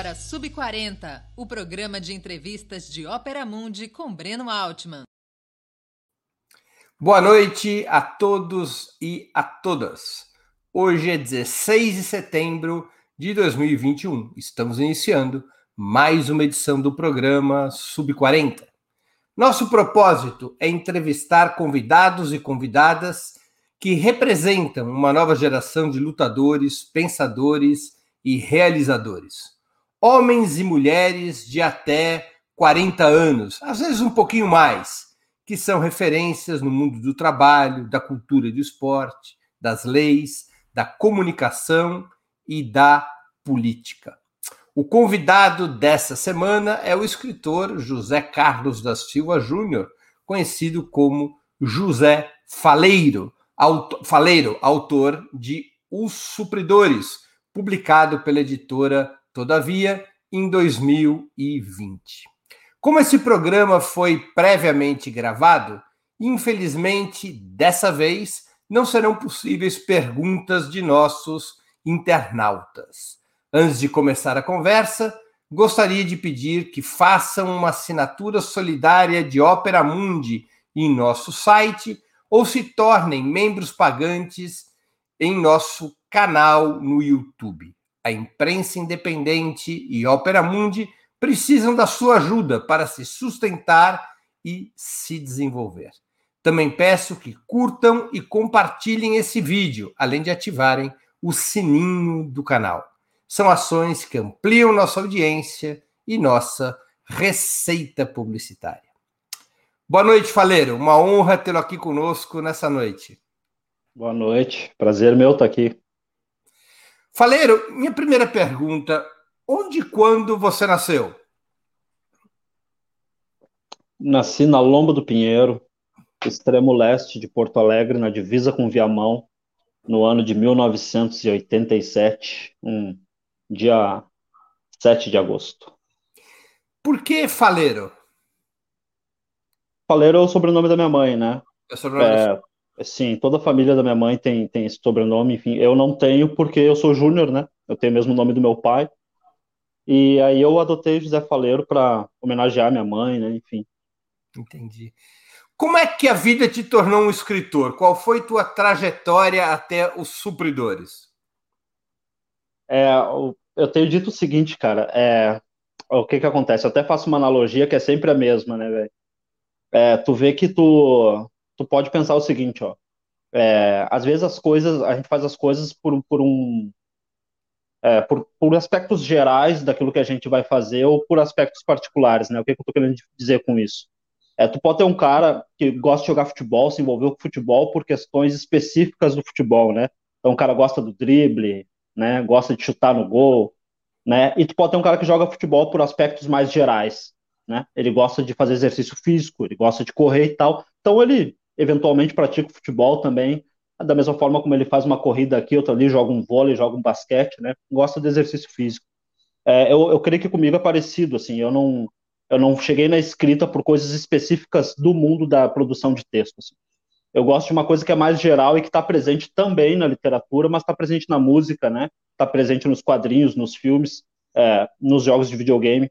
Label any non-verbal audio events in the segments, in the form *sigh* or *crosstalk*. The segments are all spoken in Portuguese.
agora Sub40, o programa de entrevistas de Ópera Mundi com Breno Altman. Boa noite a todos e a todas. Hoje é 16 de setembro de 2021. Estamos iniciando mais uma edição do programa Sub40. Nosso propósito é entrevistar convidados e convidadas que representam uma nova geração de lutadores, pensadores e realizadores. Homens e mulheres de até 40 anos, às vezes um pouquinho mais, que são referências no mundo do trabalho, da cultura e do esporte, das leis, da comunicação e da política. O convidado dessa semana é o escritor José Carlos da Silva Júnior, conhecido como José Faleiro, autor, Faleiro, autor de Os Supridores, publicado pela editora Todavia em 2020. Como esse programa foi previamente gravado, infelizmente dessa vez não serão possíveis perguntas de nossos internautas. Antes de começar a conversa, gostaria de pedir que façam uma assinatura solidária de Opera Mundi em nosso site ou se tornem membros pagantes em nosso canal no YouTube. A imprensa independente e Opera Mundi precisam da sua ajuda para se sustentar e se desenvolver. Também peço que curtam e compartilhem esse vídeo, além de ativarem o sininho do canal. São ações que ampliam nossa audiência e nossa receita publicitária. Boa noite, Faleiro. Uma honra tê-lo aqui conosco nessa noite. Boa noite. Prazer meu estar aqui. Faleiro, minha primeira pergunta: onde e quando você nasceu? Nasci na Lomba do Pinheiro, extremo leste de Porto Alegre, na divisa com Viamão, no ano de 1987, um dia 7 de agosto. Por que Faleiro? Faleiro é o sobrenome da minha mãe, né? É o sobrenome é, Sim, toda a família da minha mãe tem, tem esse sobrenome, enfim. Eu não tenho porque eu sou Júnior, né? Eu tenho o mesmo nome do meu pai. E aí eu adotei José Faleiro para homenagear minha mãe, né? Enfim. Entendi. Como é que a vida te tornou um escritor? Qual foi tua trajetória até os supridores? É, eu tenho dito o seguinte, cara. É, o que que acontece? Eu até faço uma analogia que é sempre a mesma, né, velho? É, tu vê que tu tu pode pensar o seguinte, ó. É, às vezes as coisas, a gente faz as coisas por, por um. É, por, por, aspectos gerais daquilo que a gente vai fazer ou por aspectos particulares, né? O que, que eu tô querendo dizer com isso? É, tu pode ter um cara que gosta de jogar futebol, se envolveu com futebol por questões específicas do futebol, né? Então o cara gosta do drible, né? Gosta de chutar no gol, né? E tu pode ter um cara que joga futebol por aspectos mais gerais, né? Ele gosta de fazer exercício físico, ele gosta de correr e tal. Então ele eventualmente pratica futebol também, da mesma forma como ele faz uma corrida aqui, outra ali, joga um vôlei, joga um basquete, né? Gosta de exercício físico. É, eu, eu creio que comigo é parecido, assim, eu não, eu não cheguei na escrita por coisas específicas do mundo da produção de texto. Assim. Eu gosto de uma coisa que é mais geral e que está presente também na literatura, mas está presente na música, né? Está presente nos quadrinhos, nos filmes, é, nos jogos de videogame,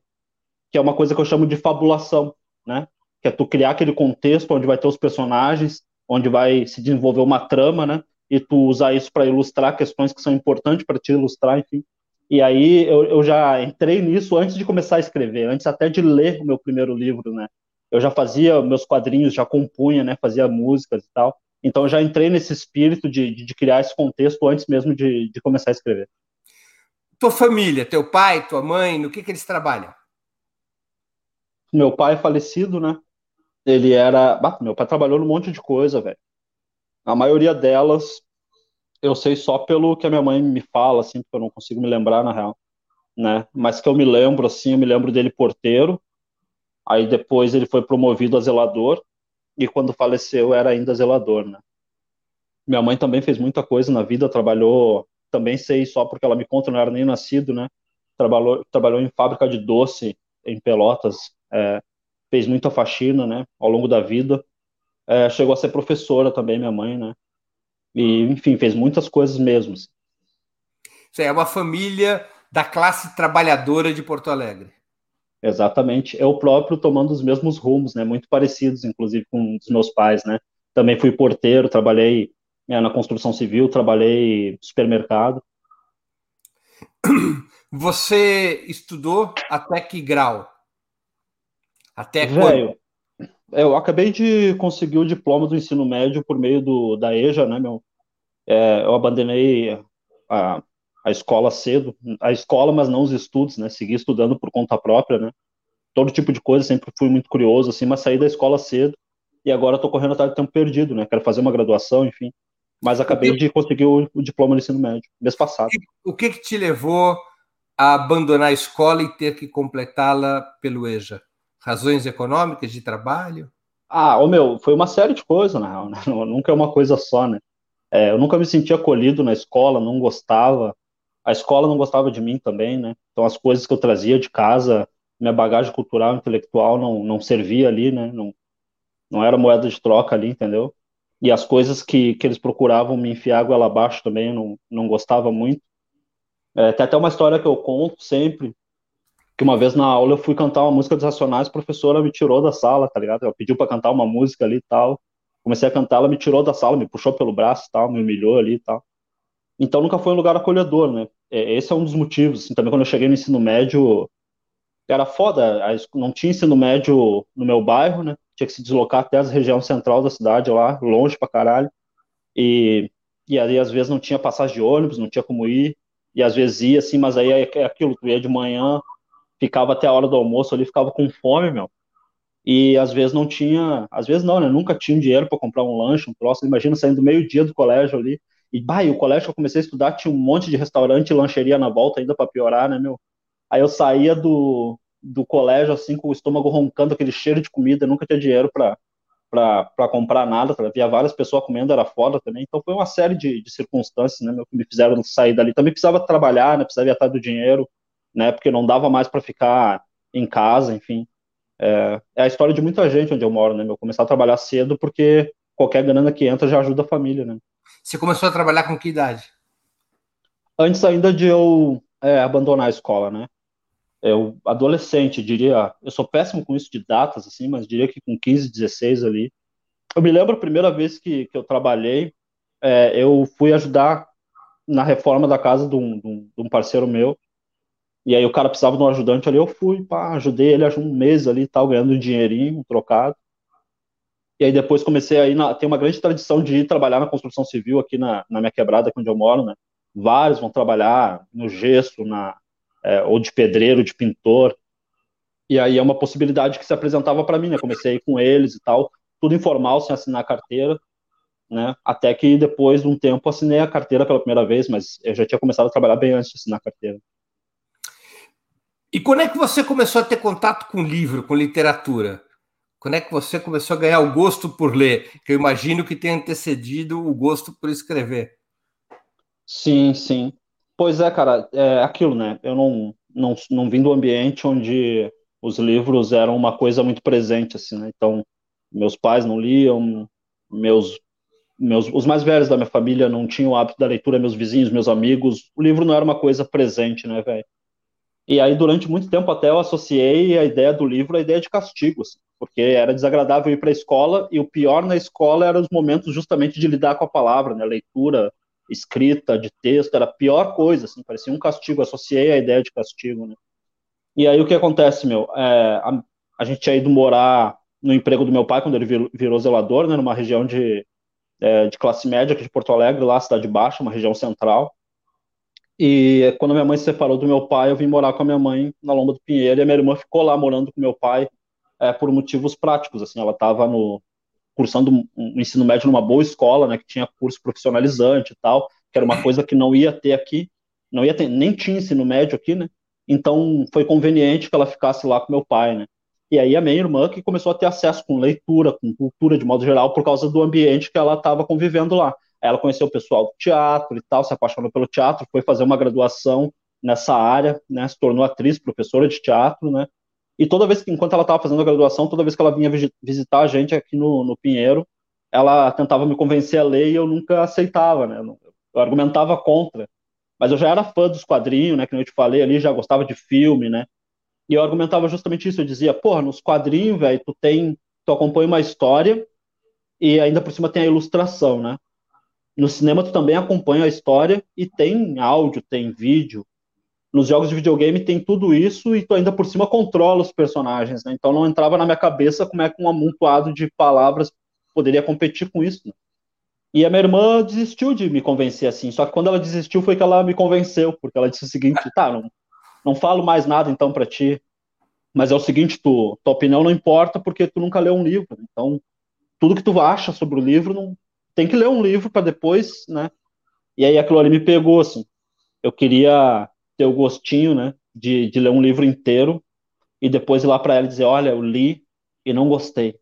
que é uma coisa que eu chamo de fabulação, né? Que é tu criar aquele contexto onde vai ter os personagens, onde vai se desenvolver uma trama, né? E tu usar isso para ilustrar questões que são importantes para te ilustrar, enfim. E aí eu, eu já entrei nisso antes de começar a escrever, antes até de ler o meu primeiro livro, né? Eu já fazia meus quadrinhos, já compunha, né? Fazia músicas e tal. Então eu já entrei nesse espírito de, de, de criar esse contexto antes mesmo de, de começar a escrever. Tua família, teu pai, tua mãe, no que que eles trabalham? Meu pai é falecido, né? Ele era. Bah, meu pai trabalhou num monte de coisa, velho. A maioria delas eu sei só pelo que a minha mãe me fala, assim, porque eu não consigo me lembrar na real, né? Mas que eu me lembro, assim, eu me lembro dele porteiro. Aí depois ele foi promovido a zelador e quando faleceu era ainda zelador, né? Minha mãe também fez muita coisa na vida, trabalhou, também sei só porque ela me conta, não era nem nascido, né? Trabalhou, trabalhou em fábrica de doce em Pelotas, é, fez muita faxina, né, ao longo da vida. É, chegou a ser professora também, minha mãe, né? E, enfim, fez muitas coisas mesmo. Assim. É uma família da classe trabalhadora de Porto Alegre. Exatamente. Eu próprio tomando os mesmos rumos, né? Muito parecidos, inclusive, com os meus pais, né? Também fui porteiro, trabalhei né, na construção civil, trabalhei no supermercado. Você estudou até que grau? Até Velho, quando? Eu acabei de conseguir o diploma do ensino médio por meio do, da EJA, né, meu? É, eu abandonei a, a escola cedo, a escola, mas não os estudos, né? Segui estudando por conta própria, né? Todo tipo de coisa, sempre fui muito curioso, assim, mas saí da escola cedo e agora estou correndo atrás do tempo perdido, né? Quero fazer uma graduação, enfim. Mas acabei de conseguir o, o, diploma do ensino médio, mês passado. O que, que te levou a abandonar a escola e ter que completá-la pelo EJA? Razões econômicas de trabalho? Ah, o meu, foi uma série de coisas, na real, né? *laughs* Nunca é uma coisa só, né? É, eu nunca me sentia acolhido na escola, não gostava. A escola não gostava de mim também, né? Então as coisas que eu trazia de casa, minha bagagem cultural, intelectual não, não servia ali, né? Não, não era moeda de troca ali, entendeu? E as coisas que, que eles procuravam me enfiar lá abaixo também, eu não, não gostava muito. É, tem até uma história que eu conto sempre, que uma vez na aula eu fui cantar uma música dos Racionais, a professora me tirou da sala, tá ligado? Ela pediu para cantar uma música ali e tal. Comecei a cantar, ela me tirou da sala, me puxou pelo braço e tal, me humilhou ali e tal. Então nunca foi um lugar acolhedor, né? É, esse é um dos motivos. Assim, também quando eu cheguei no ensino médio, era foda, não tinha ensino médio no meu bairro, né? Tinha que se deslocar até a região central da cidade lá, longe pra caralho. E, e aí às vezes não tinha passagem de ônibus, não tinha como ir. E às vezes ia assim, mas aí é, é aquilo, tu ia de manhã, ficava até a hora do almoço ali, ficava com fome, meu. E às vezes não tinha, às vezes não, né? Nunca tinha dinheiro para comprar um lanche, um troço. Imagina saindo meio-dia do colégio ali. E, bah, e o colégio que eu comecei a estudar tinha um monte de restaurante e lancheria na volta ainda para piorar, né, meu? Aí eu saía do, do colégio, assim, com o estômago roncando, aquele cheiro de comida, nunca tinha dinheiro para comprar nada, pra, via várias pessoas comendo, era foda também. Então foi uma série de, de circunstâncias, né, meu, que me fizeram sair dali. Também precisava trabalhar, né, precisava ir atrás do dinheiro, né, porque não dava mais para ficar em casa, enfim. É, é, a história de muita gente onde eu moro, né, meu, começar a trabalhar cedo porque qualquer grana que entra já ajuda a família, né. Você começou a trabalhar com que idade? Antes ainda de eu é, abandonar a escola, né? Eu, adolescente, diria. Eu sou péssimo com isso de datas, assim, mas diria que com 15, 16 ali. Eu me lembro a primeira vez que, que eu trabalhei, é, eu fui ajudar na reforma da casa de um, de um, parceiro meu. E aí o cara precisava de um ajudante ali, eu fui, pá, ajudei ele um mês ali, tal, ganhando um dinheirinho, um trocado. E aí depois comecei aí, na, tem uma grande tradição de ir trabalhar na construção civil aqui na, na minha quebrada, onde eu moro, né? Vários vão trabalhar no gesso, na, é, ou de pedreiro, de pintor. E aí é uma possibilidade que se apresentava para mim, né? Comecei com eles e tal, tudo informal, sem assinar carteira, né? Até que depois de um tempo assinei a carteira pela primeira vez, mas eu já tinha começado a trabalhar bem antes de assinar a carteira. E quando é que você começou a ter contato com livro, com literatura? Quando é que você começou a ganhar o gosto por ler? Que eu imagino que tenha antecedido o gosto por escrever. Sim, sim. Pois é, cara, é aquilo, né? Eu não, não, não vim do ambiente onde os livros eram uma coisa muito presente, assim, né? Então, meus pais não liam, meus, meus, os mais velhos da minha família não tinham o hábito da leitura, meus vizinhos, meus amigos, o livro não era uma coisa presente, né, velho? E aí, durante muito tempo, até eu associei a ideia do livro à ideia de castigo, assim, porque era desagradável ir para a escola, e o pior na escola eram os momentos justamente de lidar com a palavra, né? Leitura, escrita, de texto, era a pior coisa, assim, parecia um castigo, associei a ideia de castigo, né? E aí o que acontece, meu? É, a, a, gente tinha ido morar no emprego do meu pai quando ele virou, virou zelador, né? Numa região de, é, de classe média aqui de Porto Alegre, lá, Cidade Baixa, uma região central. E quando minha mãe se separou do meu pai, eu vim morar com a minha mãe na Lomba do Pinheiro, e a minha irmã ficou lá morando com meu pai é, por motivos práticos, assim, ela estava no cursando um ensino médio numa boa escola, né, que tinha curso profissionalizante e tal, que era uma coisa que não ia ter aqui, não ia ter, nem tinha ensino médio aqui, né, então foi conveniente que ela ficasse lá com meu pai, né, e aí a minha irmã que começou a ter acesso com leitura, com cultura de modo geral, por causa do ambiente que ela estava convivendo lá. Ela conheceu o pessoal do teatro e tal, se apaixonou pelo teatro, foi fazer uma graduação nessa área, né, se tornou atriz, professora de teatro, né, e toda vez que, enquanto ela estava fazendo a graduação, toda vez que ela vinha visitar a gente aqui no, no Pinheiro, ela tentava me convencer a ler e eu nunca aceitava, né, eu argumentava contra, Mas eu já era fã dos quadrinhos, né? Que eu te falei ali, já gostava de filme, né? E eu argumentava justamente isso. Eu dizia, porra, nos quadrinhos, velho, tu tem. Tu acompanha uma história e ainda por cima tem a ilustração, né? No cinema tu também acompanha a história e tem áudio, tem vídeo. Nos jogos de videogame tem tudo isso e tu ainda por cima controla os personagens, né? Então não entrava na minha cabeça como é que um amontoado de palavras poderia competir com isso. Né? E a minha irmã desistiu de me convencer assim. Só que quando ela desistiu foi que ela me convenceu, porque ela disse o seguinte: tá, não, não falo mais nada então para ti, mas é o seguinte, tu, tua opinião não importa porque tu nunca leu um livro. Então, tudo que tu acha sobre o livro, não tem que ler um livro para depois, né? E aí aquilo ali me pegou assim. Eu queria ter o gostinho, né, de, de ler um livro inteiro e depois ir lá para ela e dizer, olha, eu li e não gostei.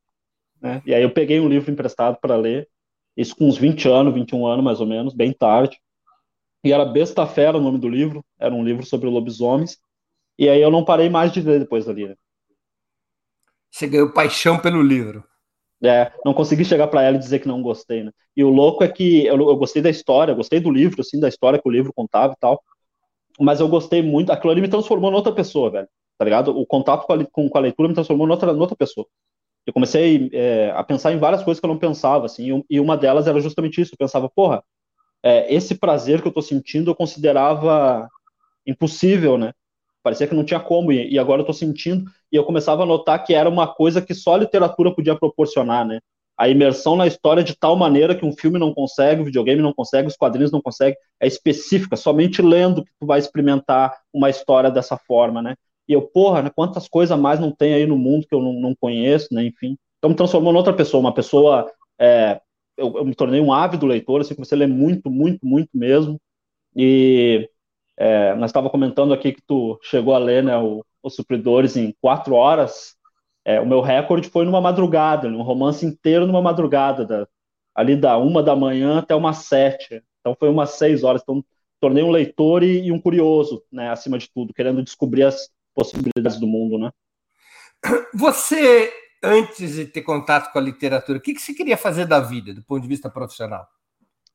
Né? E aí eu peguei um livro emprestado para ler isso com uns 20 anos, 21 anos mais ou menos, bem tarde. E era Besta Fera o nome do livro, era um livro sobre lobisomens. E aí eu não parei mais de ler depois dali. Né? Você ganhou paixão pelo livro. É, não consegui chegar para ela e dizer que não gostei, né? E o louco é que eu, eu, gostei da história, gostei do livro, assim, da história que o livro contava e tal. Mas eu gostei muito, aquilo ali me transformou em outra pessoa, velho. Tá ligado? O contato com a, com, com a leitura me transformou em outra, outra pessoa eu comecei é, a pensar em várias coisas que eu não pensava, assim, e uma delas era justamente isso. Eu pensava, porra, é, esse prazer que eu tô sentindo eu considerava impossível, né? Parecia que não tinha como, e, agora eu tô sentindo, e eu começava a notar que era uma coisa que só a literatura podia proporcionar, né? A imersão na história de tal maneira que um filme não consegue, o videogame não consegue, os quadrinhos não conseguem, é específica, somente lendo que tu vai experimentar uma história dessa forma, né? E eu, porra, né, quantas coisas mais não tem aí no mundo que eu não, não conheço, né? Enfim. Então me transformou em outra pessoa, uma pessoa. É, eu, eu, me tornei um ávido leitor, assim, comecei a ler muito, muito, muito mesmo. E é, nós estava comentando aqui que tu chegou a ler né, o, Os Supridores em quatro horas. É, o meu recorde foi numa madrugada, um romance inteiro numa madrugada, da, ali da uma da manhã até umas sete. Então foi umas seis horas. Então tornei um leitor e, e um curioso, né, acima de tudo, querendo descobrir as, possibilidades do mundo, né? Você, antes de ter contato com a literatura, o que, que você queria fazer da vida, do ponto de vista profissional?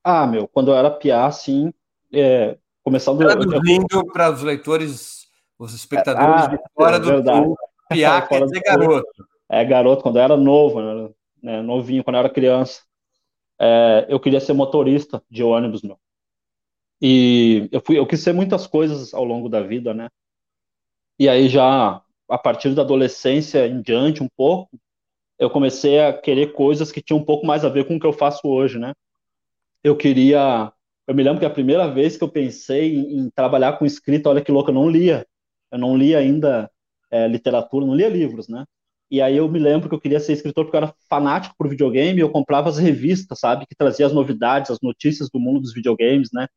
Ah, meu, quando eu era piá, assim, é, começando... Traduzindo para os leitores, os espectadores ah, de fora é do verdade. piá, *laughs* quer dizer garoto. É, garoto, quando eu era novo, né, novinho, quando eu era criança. É, eu queria ser motorista de ônibus, meu. E eu, fui, eu quis ser muitas coisas ao longo da vida, né? E aí já a partir da adolescência em diante um pouco, eu comecei a querer coisas que tinham um pouco mais a ver com o que eu faço hoje, né? Eu queria, eu me lembro que a primeira vez que eu pensei em, em trabalhar com escrita, olha que louco, eu não lia, eu não lia ainda é, literatura, não lia livros, né? E aí eu me lembro que eu queria ser escritor porque eu era fanático por videogame, eu comprava as revistas, sabe, que trazia as novidades, as notícias do mundo dos videogames, né?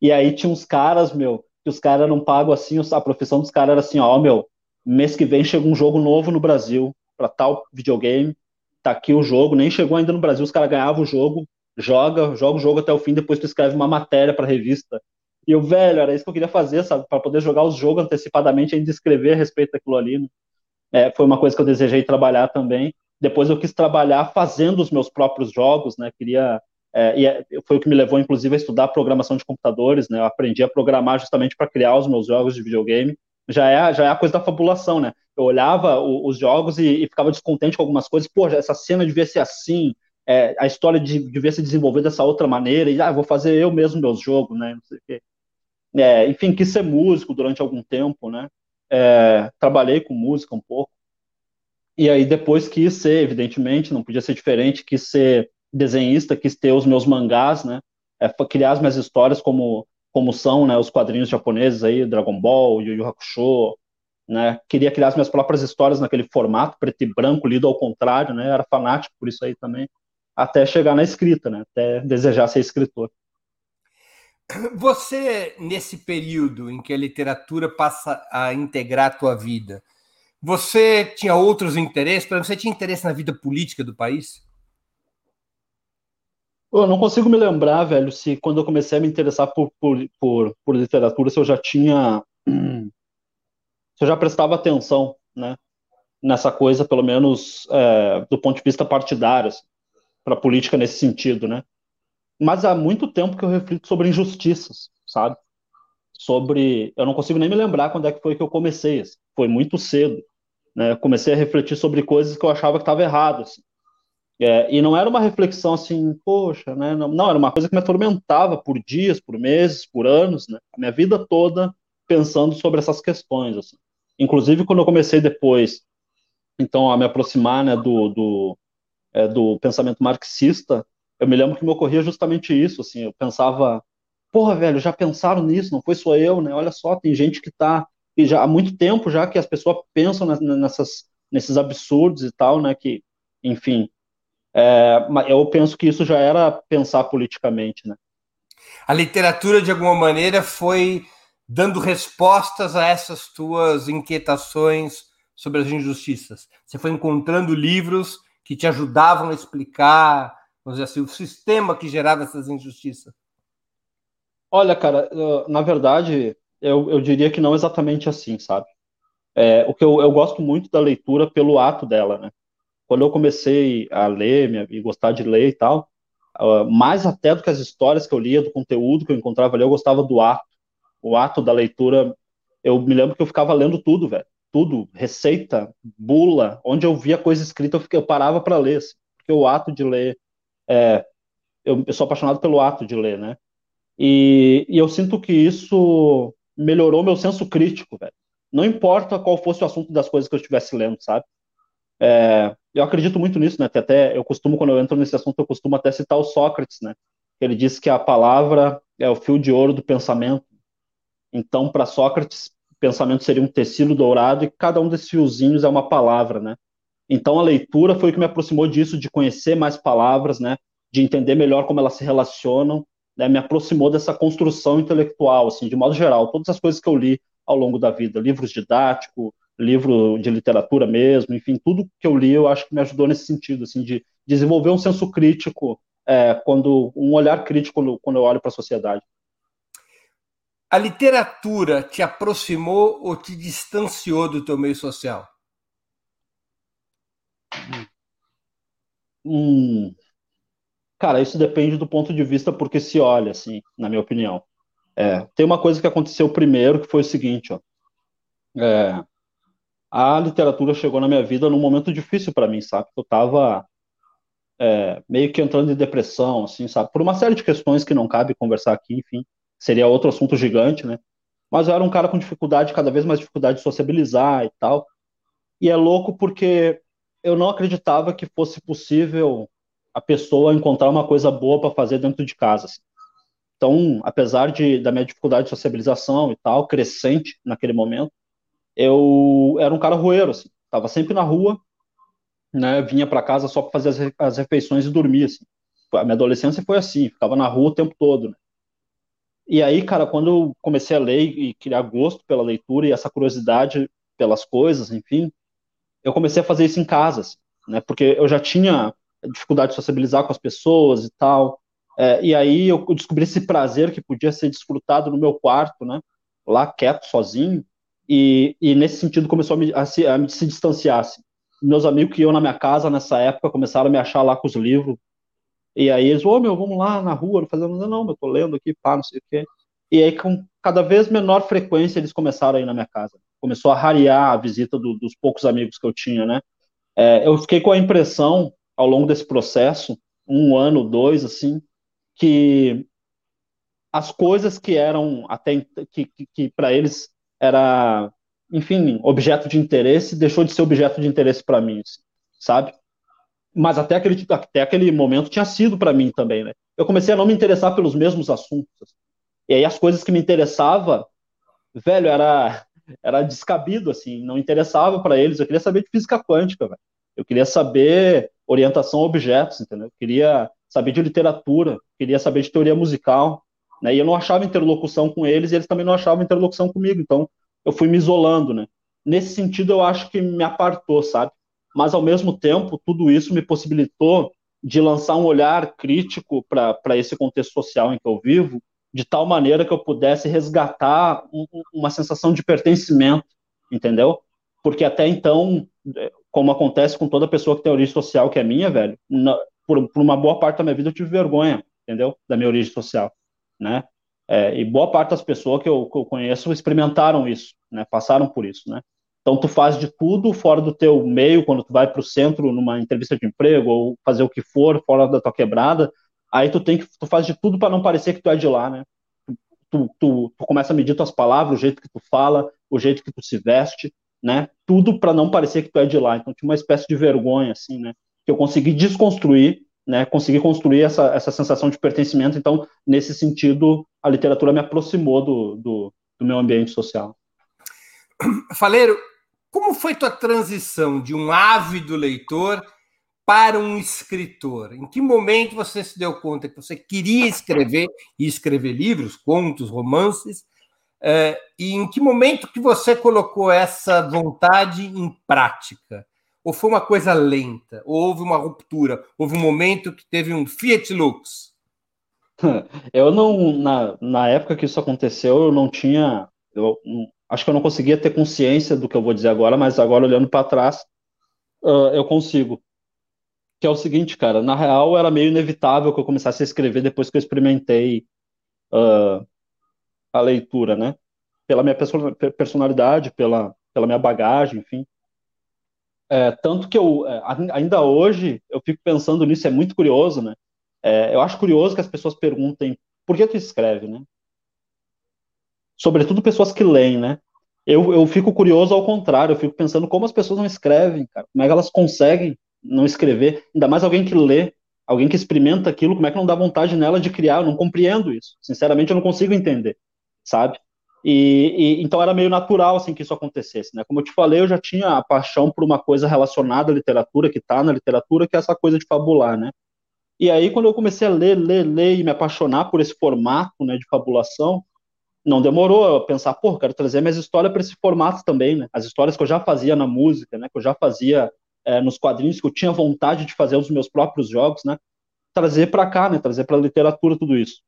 E aí tinha uns caras, meu, que os caras não pagam assim, a profissão dos caras era assim, ó, meu, mês que vem chega um jogo novo no Brasil para tal videogame, tá aqui o jogo, nem chegou ainda no Brasil, os caras ganhavam o jogo, joga, joga o jogo até o fim, depois tu escreve uma matéria para revista. E eu, velho, era isso que eu queria fazer, sabe, para poder jogar os jogos antecipadamente e ainda escrever a respeito daquilo ali. Né? É, foi uma coisa que eu desejei trabalhar também. Depois eu quis trabalhar fazendo os meus próprios jogos, né? Queria é, e é, foi o que me levou, inclusive, a estudar programação de computadores, né? Eu aprendi a programar justamente para criar os meus jogos de videogame. Já é, já é a coisa da fabulação, né? Eu olhava o, os jogos e, e, ficava descontente com algumas coisas. Pô, essa cena devia ser assim, é, a história de, devia ser desenvolvida dessa outra maneira, e ah, vou fazer eu mesmo meus jogos, né? É, enfim, quis ser músico durante algum tempo, né? É, trabalhei com música um pouco. E aí depois quis ser, evidentemente, não podia ser diferente, quis ser desenhista, quis ter os meus mangás, né? É, criar as minhas histórias como, como são, né? Os quadrinhos japoneses aí, Dragon Ball, Yu Yu Hakusho, né? Queria criar as minhas próprias histórias naquele formato, preto e branco, lido ao contrário, né? Era fanático por isso aí também, até chegar na escrita, né? Até desejar ser escritor. *clears throat* Você, nesse período em que a literatura passa a integrar a tua vida, você tinha outros interesses? Você tinha interesse na vida política do país? Eu não consigo me lembrar, velho, se quando eu comecei a me interessar por, por, por, por literatura, se eu já tinha. *clears throat* Se eu já prestava atenção, né? Nessa coisa, pelo menos é, do ponto de vista partidário, assim, para política nesse sentido, né? Mas há muito tempo que eu reflito sobre injustiças, sabe? sobre. Eu não consigo nem me lembrar quando é que foi que eu comecei. Assim. Foi muito cedo. Né? Comecei a refletir sobre coisas que eu achava que estava errado. Assim. É, e não era uma reflexão assim, poxa, né? Não, não, era uma coisa que me atormentava por dias, por meses, por anos, né? A minha vida toda pensando sobre essas questões. Assim. Inclusive, quando eu comecei depois, então, a me aproximar né, do, do, é, do pensamento marxista, eu me lembro que me ocorria justamente isso. Assim, eu pensava, porra, velho, já pensaram nisso, não foi só eu, né? Olha só, tem gente que está e já há muito tempo já que as pessoas pensam nessas, nesses absurdos e tal, né? Que, enfim, é, eu penso que isso já era pensar politicamente, né? A literatura, de alguma maneira, foi dando respostas a essas tuas inquietações sobre as injustiças. Você foi encontrando livros que te ajudavam a explicar, vamos dizer assim, o sistema que gerava essas injustiças. Olha, cara, na verdade, eu, eu diria que não exatamente assim, sabe? É, o que eu, eu gosto muito da leitura pelo ato dela, né? Quando eu comecei a ler e gostar de ler e tal, uh, mais até do que as histórias que eu lia, do conteúdo que eu encontrava ali, eu gostava do ato o ato da leitura, eu me lembro que eu ficava lendo tudo, velho. Tudo, receita, bula, onde eu via coisa escrita, eu, fiquei, eu parava para ler, assim, porque o ato de ler, é, eu, eu, sou apaixonado pelo ato de ler, né? E, e eu sinto que isso melhorou meu senso crítico, velho. Não importa qual fosse o assunto das coisas que eu estivesse lendo, sabe? É, eu acredito muito nisso, né? Até eu costumo, quando eu entro nesse assunto, eu costumo até citar o Sócrates, né? Ele disse que a palavra é o fio de ouro do pensamento. Então, para Sócrates, pensamento seria um tecido dourado e cada um desses fiozinhos é uma palavra, né? Então, a leitura foi o que me aproximou disso, de conhecer mais palavras, né? De entender melhor como elas se relacionam, né? Me aproximou dessa construção intelectual, assim, de modo geral. Todas as coisas que eu li ao longo da vida, livros didáticos, livro de literatura mesmo, enfim, tudo que eu li, eu acho que me ajudou nesse sentido, assim, de desenvolver um senso crítico, é, quando um olhar crítico quando, eu olho para a sociedade. A literatura te aproximou ou te distanciou do teu meio social? Hum, cara, isso depende do ponto de vista porque se olha, assim, na minha opinião. É, tem uma coisa que aconteceu primeiro que foi o seguinte, ó. É, a literatura chegou na minha vida num momento difícil para mim, sabe? Eu tava é, meio que entrando em depressão, assim, sabe? Por uma série de questões que não cabe conversar aqui, enfim seria outro assunto gigante, né? Mas eu era um cara com dificuldade, cada vez mais dificuldade de sociabilizar e tal. E é louco porque eu não acreditava que fosse possível a pessoa encontrar uma coisa boa para fazer dentro de casa. Assim. Então, apesar de, da minha dificuldade de sociabilização e tal, crescente naquele momento, eu era um cara roeiro, assim. Tava sempre na rua, né? Vinha para casa só para fazer as, as refeições e dormir, assim. A minha adolescência foi assim, ficava na rua o tempo todo, né? E aí, cara, quando eu comecei a ler e criar gosto pela leitura e essa curiosidade pelas coisas, enfim, eu comecei a fazer isso em casa, assim, né? Porque eu já tinha dificuldade de sociabilizar com as pessoas e tal. É, e aí eu descobri esse prazer que podia ser desfrutado no meu quarto, né? Lá quieto, sozinho. E, e nesse sentido começou a me, a se, a me se distanciar. Assim. Meus amigos que iam na minha casa nessa época começaram a me achar lá com os livros e aí eles, ô oh, meu, vamos lá na rua, não fazendo, não, eu tô lendo aqui, pá, não sei o quê. E aí, com cada vez menor frequência, eles começaram a ir na minha casa. Começou a rarear a visita do, dos poucos amigos que eu tinha, né? É, eu fiquei com a impressão, ao longo desse processo, um ano, dois, assim, que as coisas que eram até que, que, que para eles era, enfim, objeto de interesse, deixou de ser objeto de interesse para mim, assim, sabe? Mas até aquele, até aquele momento tinha sido para mim também, né? Eu comecei a não me interessar pelos mesmos assuntos. E aí as coisas que me interessava, velho, era era descabido assim, não interessava para eles. Eu queria saber de física quântica, velho. Eu queria saber orientação a objetos, entendeu? Eu queria saber de literatura, queria saber de teoria musical, né? E eu não achava interlocução com eles, e eles também não achavam interlocução comigo. Então, eu fui me isolando, né? Nesse sentido, eu acho que me apartou, sabe? Mas ao mesmo tempo tudo isso me possibilitou de lançar um olhar crítico para esse contexto social em que eu vivo, de tal maneira que eu pudesse resgatar um, uma sensação de pertencimento, entendeu? Porque até então, como acontece com toda pessoa que tem origem social que é minha, velho, na, por, por, uma boa parte da minha vida eu tive vergonha, entendeu? Da minha origem social, né? É, e boa parte das pessoas que eu, que eu, conheço experimentaram isso, né? Passaram por isso, né? Então tu faz de tudo fora do teu meio quando tu vai para o centro numa entrevista de emprego ou fazer o que for fora da tua quebrada, aí tu tem que tu faz de tudo para não parecer que tu é de lá, né? Tu, tu, tu, começa a medir tuas palavras, o jeito que tu fala, o jeito que tu se veste, né? Tudo para não parecer que tu é de lá. Então tinha uma espécie de vergonha assim, né? Que eu consegui desconstruir né, conseguir construir essa, essa sensação de pertencimento. Então, nesse sentido, a literatura me aproximou do, do, do meu ambiente social. Faleiro, como foi tua transição de um ávido leitor para um escritor? Em que momento você se deu conta que você queria escrever e escrever livros, contos, romances? É, e em que momento que você colocou essa vontade em prática? Ou foi uma coisa lenta? Ou houve uma ruptura? Houve um momento que teve um Fiat Lux? *laughs* Eu não, na, na época que isso aconteceu, eu não tinha. Eu, acho que eu não conseguia ter consciência do que eu vou dizer agora, mas agora olhando para trás, uh, eu consigo. Que é o seguinte, cara, na real era meio inevitável que eu começasse a escrever depois que eu experimentei uh, a leitura, né? Pela minha personalidade, pela, pela minha bagagem, enfim. É, tanto que eu, é, ainda hoje, eu fico pensando nisso, é muito curioso, né? É, eu acho curioso que as pessoas perguntem por que tu escreve, né? Sobretudo pessoas que leem, né? Eu, eu fico curioso ao contrário, eu fico pensando como as pessoas não escrevem, cara. Como é que elas conseguem não escrever? Ainda mais alguém que lê, alguém que experimenta aquilo, como é que não dá vontade nela de criar? Eu não compreendo isso. Sinceramente, eu não consigo entender, sabe? E, e, então era meio natural assim que isso acontecesse, né? Como eu te falei, eu já tinha a paixão por uma coisa relacionada à literatura que está na literatura, que é essa coisa de fabular, né? E aí quando eu comecei a ler, ler, ler e me apaixonar por esse formato, né, de fabulação, não demorou a pensar, pô, quero trazer minhas histórias para esse formato também, né? As histórias que eu já fazia na música, né? Que eu já fazia é, nos quadrinhos, que eu tinha vontade de fazer os meus próprios jogos, né? Trazer para cá, né? Trazer para a literatura tudo isso.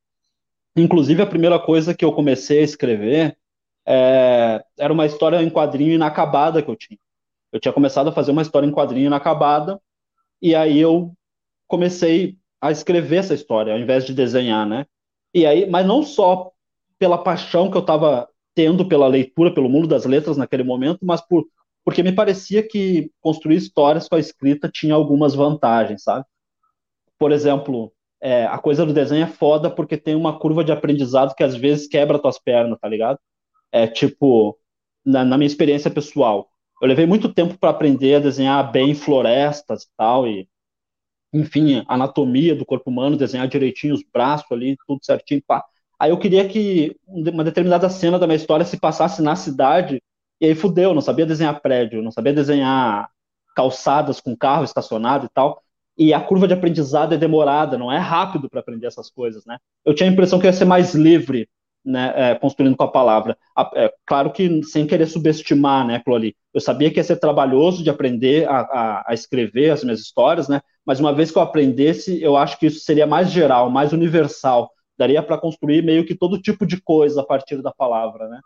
Inclusive, a primeira coisa que eu comecei a escrever é, era uma história em quadrinho inacabada que eu tinha. Eu tinha começado a fazer uma história em quadrinho inacabada, e aí eu comecei a escrever essa história, ao invés de desenhar, né? E aí, mas não só pela paixão que eu estava tendo pela leitura, pelo mundo das letras naquele momento, mas por, porque me parecia que construir histórias com a escrita tinha algumas vantagens, sabe? Por exemplo, é, a coisa do desenho é foda porque tem uma curva de aprendizado que às vezes quebra tuas pernas, tá ligado? É tipo, na, na minha experiência pessoal, eu levei muito tempo para aprender a desenhar bem florestas e tal, e enfim, anatomia do corpo humano, desenhar direitinho os braços ali, tudo certinho, pá. Aí eu queria que uma determinada cena da minha história se passasse na cidade, e aí fudeu, não sabia desenhar prédio, não sabia desenhar calçadas com carro estacionado e tal e a curva de aprendizado é demorada, não é rápido para aprender essas coisas, né? Eu tinha a impressão que ia ser mais livre, né, é, construindo com a palavra. É, claro que sem querer subestimar, né, ali. Eu sabia que ia ser trabalhoso de aprender a, a, a, escrever as minhas histórias, né? Mas uma vez que eu aprendesse, eu acho que isso seria mais geral, mais universal. Daria para construir meio que todo tipo de coisa a partir da palavra, né?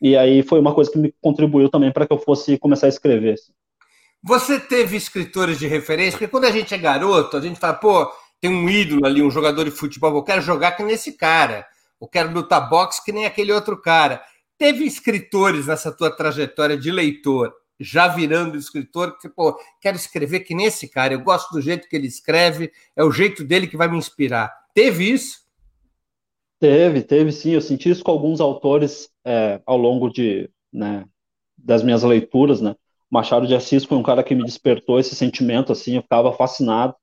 E aí foi uma coisa que me contribuiu também para que eu fosse começar a escrever. Assim. Você teve escritores de referência? Porque quando a gente é garoto, a gente fala, pô, tem um ídolo ali, um jogador de futebol, eu quero jogar que nem esse cara, eu quero lutar boxe que nem aquele outro cara. Teve escritores nessa tua trajetória de leitor, já virando escritor, que, pô, quero escrever que nem esse cara, eu gosto do jeito que ele escreve, é o jeito dele que vai me inspirar. Teve isso? Teve, teve sim. Eu senti isso com alguns autores é, ao longo de, né, das minhas leituras, né? Machado de Assis foi um cara que me despertou esse sentimento, assim, eu ficava fascinado,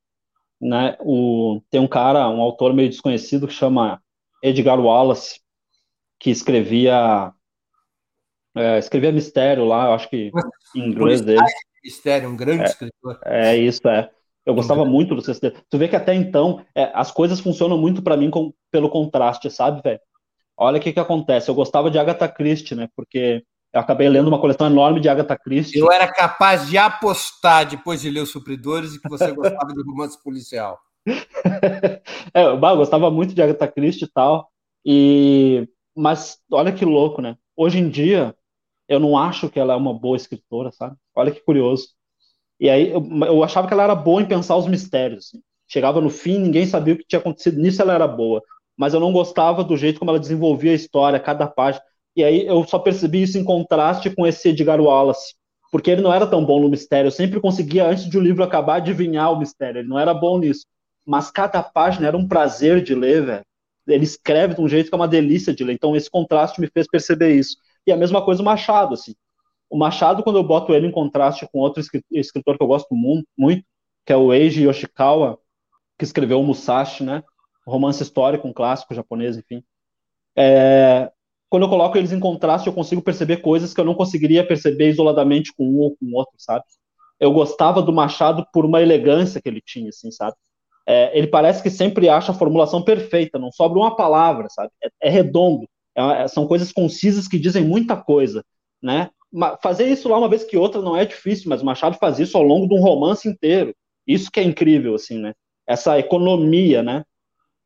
né, o, tem um cara, um autor meio desconhecido que chama Edgar Wallace, que escrevia é, escrevia mistério lá, eu acho que em inglês dele. Mistério, um grande é, escritor. É isso, é. Eu gostava uhum. muito do CCD. Tu vê que até então é, as coisas funcionam muito para mim com, pelo contraste, sabe, velho? Olha o que que acontece. Eu gostava de Agatha Christie, né? Porque eu acabei lendo uma coleção enorme de Agatha Christie. Eu era capaz de apostar, depois de ler Os Supridores, e que você gostava de romance policial. *laughs* é, eu gostava muito de Agatha Christie e tal. E... Mas olha que louco, né? Hoje em dia, eu não acho que ela é uma boa escritora, sabe? Olha que curioso. E aí, eu, eu achava que ela era boa em pensar os mistérios. Assim. Chegava no fim, ninguém sabia o que tinha acontecido. Nisso ela era boa. mas eu não gostava do jeito como ela desenvolvia a história, cada página. E aí eu só percebi isso em contraste com esse Edgar Wallace, porque ele não era tão bom no mistério. Eu sempre conseguia, antes de o livro acabar, adivinhar o mistério. Ele não era bom nisso. Mas cada página era um prazer de ler, velho. Ele escreve de um jeito que é uma delícia de ler. Então esse contraste me fez perceber isso. E a mesma coisa o Machado, assim. O Machado, quando eu boto ele em contraste com outro escritor que eu gosto muito, que é o Eiji Yoshikawa, que escreveu o Musashi, né? romance histórico, um clássico japonês, enfim. É, quando eu coloco eles em contraste, eu consigo perceber coisas que eu não conseguiria perceber isoladamente com um ou com outro, sabe? Eu gostava do Machado por uma elegância que ele tinha, assim, sabe? É, ele parece que sempre acha a formulação perfeita, não sobra uma palavra, sabe? É, é redondo, é, é são coisas concisas que dizem muita coisa, né? Fazer isso lá uma vez que outra não é difícil, mas o Machado faz isso ao longo de um romance inteiro. Isso que é incrível, assim, né? Essa economia, né?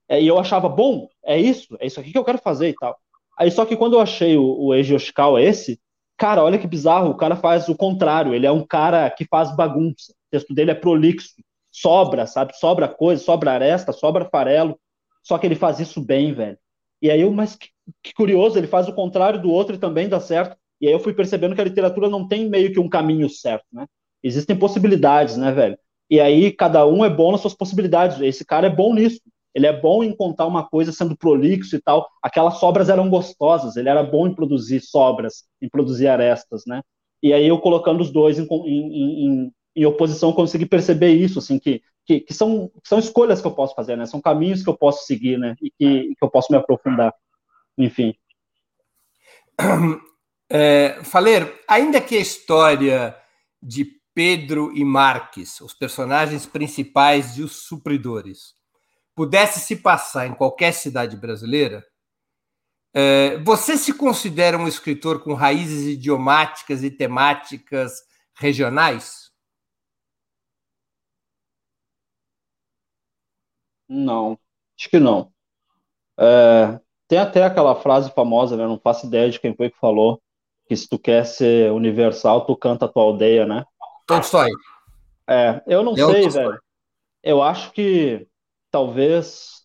É, e eu achava, bom, é isso, é isso aqui que eu quero fazer e tal. Aí só que quando eu achei o, o Eiji esse, cara, olha que bizarro, o cara faz o contrário, ele é um cara que faz bagunça. O texto dele é prolixo, sobra, sabe? Sobra coisa, sobra aresta, sobra farelo. Só que ele faz isso bem, velho. E aí mas que, que curioso, ele faz o contrário do outro e também dá certo. E aí eu fui percebendo que a literatura não tem meio que um caminho certo, né? Existem possibilidades, né, velho? E aí cada um é bom nas suas possibilidades. Esse cara é bom nisso. Ele é bom em contar uma coisa sendo prolixo e tal. Aquelas sobras eram gostosas, ele era bom em produzir sobras, em produzir arestas, né? E aí eu colocando os dois em, em, em, em oposição consegui perceber isso, assim, que, que, que, são, são escolhas que eu posso fazer, né? São caminhos que eu posso seguir, né? E que, que eu posso me aprofundar. Enfim. *clears throat* É, Faler, ainda que a história de Pedro e Marques, os personagens principais e os supridores, pudesse se passar em qualquer cidade brasileira, é, você se considera um escritor com raízes idiomáticas e temáticas regionais? Não, acho que não. É, tem até aquela frase famosa, né? Não faço ideia de quem foi que falou, que se tu quer ser universal, tu canta a tua aldeia, né? Tolstói. É, eu não sei, velho. Eu acho que talvez.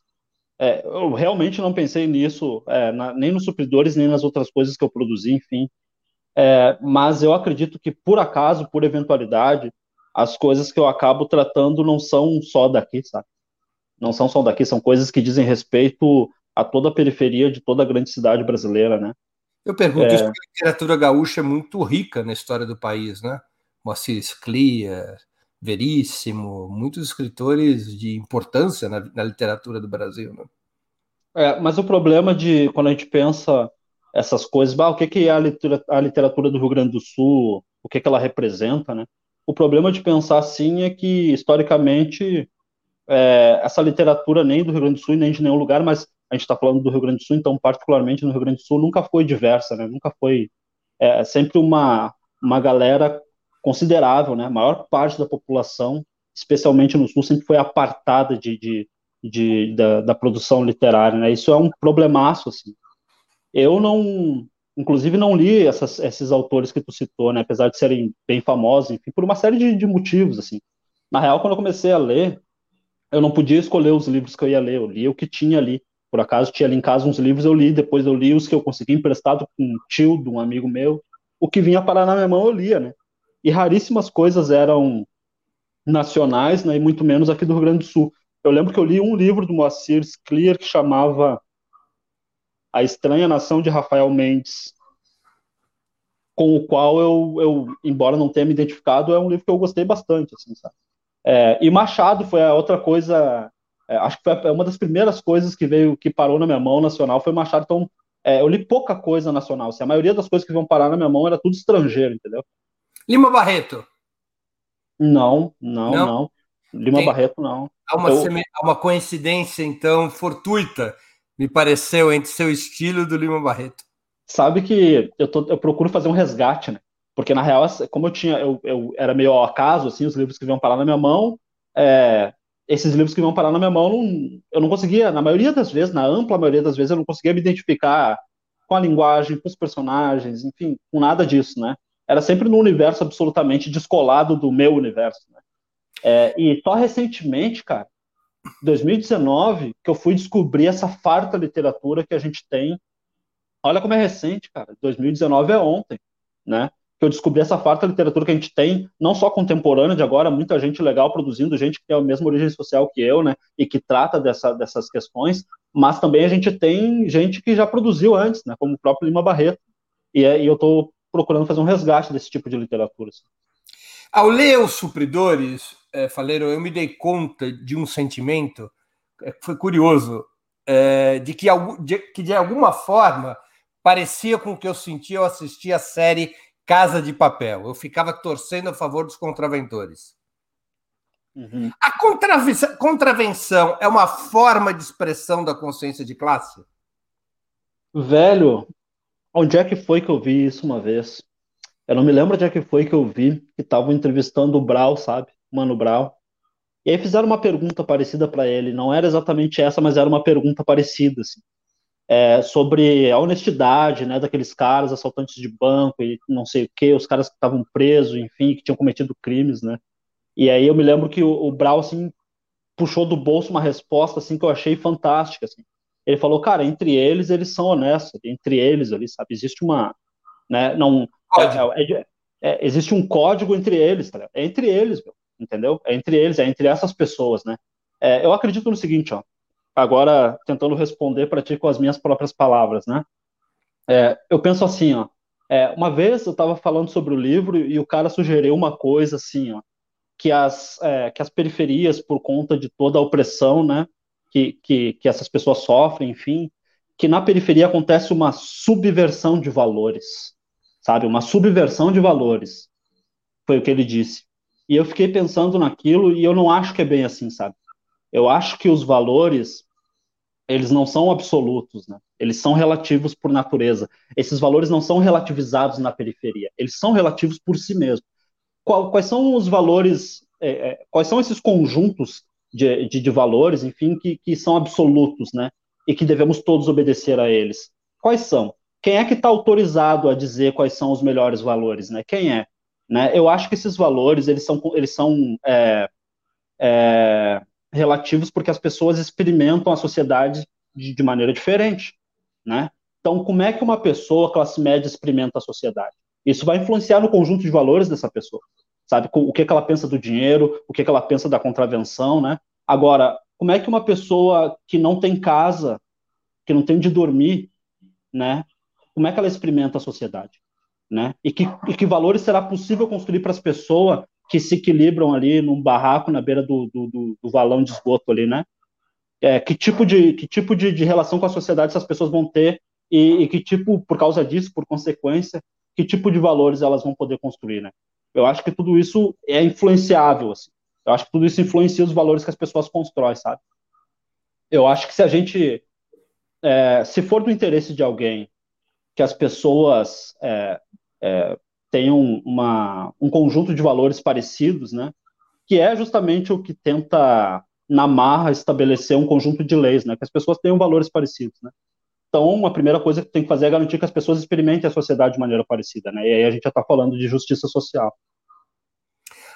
É, eu realmente não pensei nisso, é, na, nem nos supridores, nem nas outras coisas que eu produzi, enfim. É, mas eu acredito que, por acaso, por eventualidade, as coisas que eu acabo tratando não são só daqui, sabe? Não são só daqui, são coisas que dizem respeito a toda a periferia de toda a grande cidade brasileira, né? Eu pergunto é... isso porque a literatura gaúcha é muito rica na história do país, né? Moacir Sclia, Veríssimo, muitos escritores de importância na, na literatura do Brasil. Né? É, mas o problema de quando a gente pensa essas coisas, bah, o que, que é a literatura, a literatura, do Rio Grande do Sul, o que, que ela representa, né? O problema de pensar assim é que, historicamente, é, essa literatura nem do Rio Grande do Sul nem de nenhum lugar, mas a gente está falando do Rio Grande do Sul, então, particularmente no Rio Grande do Sul, nunca foi diversa, né? Nunca foi. É, sempre uma, uma galera considerável, né? A maior parte da população, especialmente no Sul, sempre foi apartada de, de, de da, da, produção literária, né? Isso é um problemaço, assim. Eu não, inclusive, não li essas, esses autores que tu citou, né? Apesar de serem bem famosos, enfim, por uma série de, de motivos, assim. Na real, quando eu comecei a ler, eu não podia escolher os livros que eu ia ler, eu li o que tinha ali. Por acaso tinha ali em casa uns livros, eu li, depois eu li os que eu consegui emprestado com um tio de um amigo meu. O que vinha parar na minha mão eu lia, né? e raríssimas coisas eram nacionais, né, e muito menos aqui do Rio Grande do Sul. Eu lembro que eu li um livro do Moacir Scliar que chamava A Estranha Nação de Rafael Mendes, com o qual eu, eu, embora não tenha me identificado, é um livro que eu gostei bastante, assim, sabe? É, e Machado foi a outra coisa, é, acho que foi uma das primeiras coisas que veio, que parou na minha mão nacional, foi Machado, então é, eu li pouca coisa nacional, assim, a maioria das coisas que vão parar na minha mão era tudo estrangeiro, entendeu? Lima Barreto. Não, não, não. não. Lima Tem, Barreto, não. Há uma, eu... uma coincidência, então, fortuita, me pareceu, entre seu estilo e do Lima Barreto. Sabe que eu, tô, eu procuro fazer um resgate, né? Porque, na real, como eu tinha, eu, eu era meio ao acaso, assim, os livros que vinham parar na minha mão, é, esses livros que vinham parar na minha mão, não, eu não conseguia, na maioria das vezes, na ampla maioria das vezes, eu não conseguia me identificar com a linguagem, com os personagens, enfim, com nada disso, né? era sempre num universo absolutamente descolado do meu universo. Né? É, e só recentemente, cara, 2019 que eu fui descobrir essa farta literatura que a gente tem. Olha como é recente, cara. 2019 é ontem, né? Que eu descobri essa farta literatura que a gente tem, não só contemporânea de agora, muita gente legal produzindo, gente que tem a mesma origem social que eu, né? E que trata dessa, dessas questões, mas também a gente tem gente que já produziu antes, né? Como o próprio Lima Barreto. E, é, e eu estou procurando fazer um resgate desse tipo de literatura. Assim. Ao ler os supridores, é, Faleiro, eu me dei conta de um sentimento é, que foi curioso, é, de, que, de que de alguma forma parecia com o que eu sentia ao assistir a série Casa de Papel. Eu ficava torcendo a favor dos contraventores. Uhum. A contravenção, contravenção é uma forma de expressão da consciência de classe? Velho, onde é que foi que eu vi isso uma vez? Eu não me lembro onde é que foi que eu vi que estavam entrevistando o Brau, sabe? Mano Brau. E aí fizeram uma pergunta parecida para ele. Não era exatamente essa, mas era uma pergunta parecida, assim. É, sobre a honestidade, né, daqueles caras assaltantes de banco e não sei o que, os caras que estavam presos, enfim, que tinham cometido crimes, né? E aí eu me lembro que o, o Brau, assim, puxou do bolso uma resposta, assim, que eu achei fantástica, assim. Ele falou, cara, entre eles, eles são honestos, entre eles ali, sabe? Existe uma, né, não... É, é, é, existe um código entre eles, tá? É entre eles, meu, entendeu? É entre eles, é entre essas pessoas, né? É, eu acredito no seguinte, ó, agora tentando responder para ti com as minhas próprias palavras, né? É, eu penso assim, ó, é, uma vez eu estava falando sobre o livro e o cara sugeriu uma coisa assim, ó, que as, é, que as periferias, por conta de toda a opressão, né, que, que, que essas pessoas sofrem, enfim, que na periferia acontece uma subversão de valores, sabe? Uma subversão de valores. Foi o que ele disse. E eu fiquei pensando naquilo e eu não acho que é bem assim, sabe? Eu acho que os valores eles não são absolutos, né? Eles são relativos por natureza. Esses valores não são relativizados na periferia. Eles são relativos por si mesmos quais são os valores, é, é, quais são esses conjuntos de, de, de, valores, enfim, que, que são absolutos, né? E que devemos todos obedecer a eles. Quais são? Quem é que está autorizado a dizer quais são os melhores valores, né? Quem é? Né? Eu acho que esses valores eles são, eles são é, é, relativos porque as pessoas experimentam a sociedade de, de maneira diferente, né? Então, como é que uma pessoa classe média experimenta a sociedade? Isso vai influenciar no conjunto de valores dessa pessoa, sabe? O que, que ela pensa do dinheiro, o que, que ela pensa da contravenção, né? Agora, como é que uma pessoa que não tem casa, que não tem de dormir, né? Como é que ela experimenta a sociedade, né? E que, e que valores será possível construir para as pessoas que se equilibram ali num barraco na beira do, do, do, do valão de esgoto ali, né? É, que tipo, de, que tipo de, de relação com a sociedade essas pessoas vão ter e, e, que tipo, por causa disso, por consequência, que tipo de valores elas vão poder construir, né? Eu acho que tudo isso é influenciável, assim. Eu acho que tudo isso influencia os valores que as pessoas constroem, sabe? Eu acho que se a gente, é, se for do interesse de alguém que as pessoas é, é, tenham uma, um conjunto de valores parecidos, né? Que é justamente o que tenta na marra estabelecer um conjunto de leis, né? Que as pessoas tenham valores parecidos, né? Então, a primeira coisa que tem que fazer é garantir que as pessoas experimentem a sociedade de maneira parecida, né? E aí a gente já está falando de justiça social.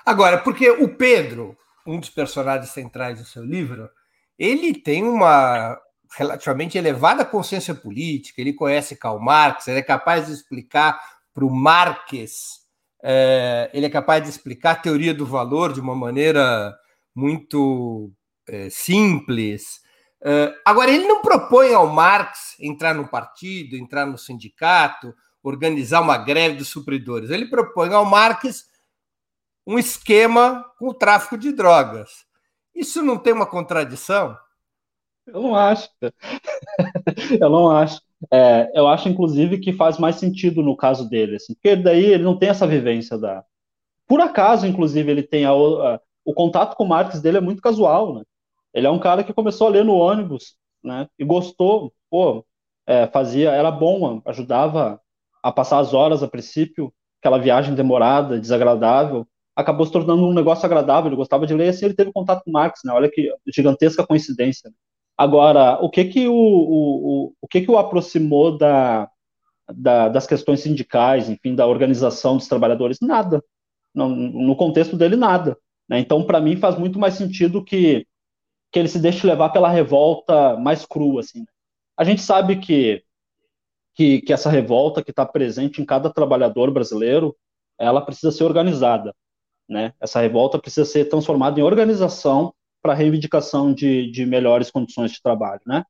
Agora, porque o Pedro, um dos personagens centrais do seu livro, ele tem uma relativamente elevada consciência política, ele conhece Karl Marx, ele é capaz de explicar para o Marx, é, ele é capaz de explicar a teoria do valor de uma maneira muito é, simples. Uh, agora, ele não propõe ao Marx entrar no partido, entrar no sindicato, organizar uma greve dos supridores. Ele propõe ao Marx um esquema com o tráfico de drogas. Isso não tem uma contradição? Eu não acho. *laughs* eu não acho. É, eu acho, inclusive, que faz mais sentido no caso dele, assim, porque daí ele não tem essa vivência da. Por acaso, inclusive, ele tem a, a, o contato com o Marx dele é muito casual, né? Ele é um cara que começou a ler no ônibus, né? E gostou, pô, é, fazia, era bom, ajudava a passar as horas a princípio, aquela viagem demorada, desagradável, acabou se tornando um negócio agradável, ele gostava de ler, assim ele teve contato com Marx, né? Olha que gigantesca coincidência. Agora, o que que o, o, o, o que que o aproximou da, da, das questões sindicais, enfim, da organização dos trabalhadores? Nada. No, no contexto dele, nada. Né? Então, para mim, faz muito mais sentido que que ele se deixe levar pela revolta mais crua, assim. A gente sabe que que, que essa revolta que está presente em cada trabalhador brasileiro, ela precisa ser organizada, né? Essa revolta precisa ser transformada em organização para reivindicação de, de melhores condições de trabalho, né?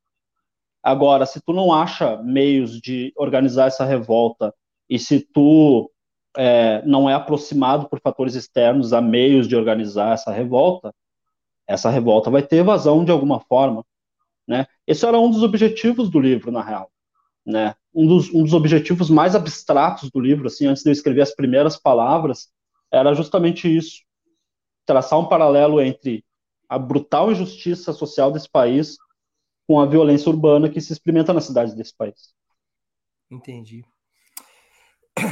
Agora, se tu não acha meios de organizar essa revolta e se tu é, não é aproximado por fatores externos a meios de organizar essa revolta, essa revolta vai ter evasão de alguma forma, né? Esse era um dos objetivos do livro, na real, né? Um dos, um dos objetivos mais abstratos do livro, assim, antes de eu escrever as primeiras palavras, era justamente isso, traçar um paralelo entre a brutal injustiça social desse país com a violência urbana que se experimenta nas cidades desse país. Entendi.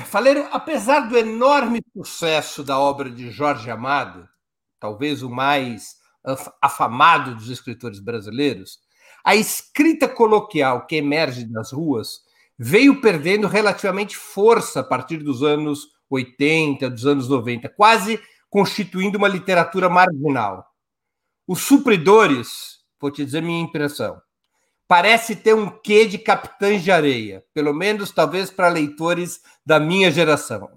Faleiro, apesar do enorme sucesso da obra de Jorge Amado, talvez o mais afamado dos escritores brasileiros, a escrita coloquial que emerge das ruas veio perdendo relativamente força a partir dos anos 80, dos anos 90, quase constituindo uma literatura marginal. Os supridores, vou te dizer minha impressão, parece ter um quê de Capitães de Areia, pelo menos talvez para leitores da minha geração.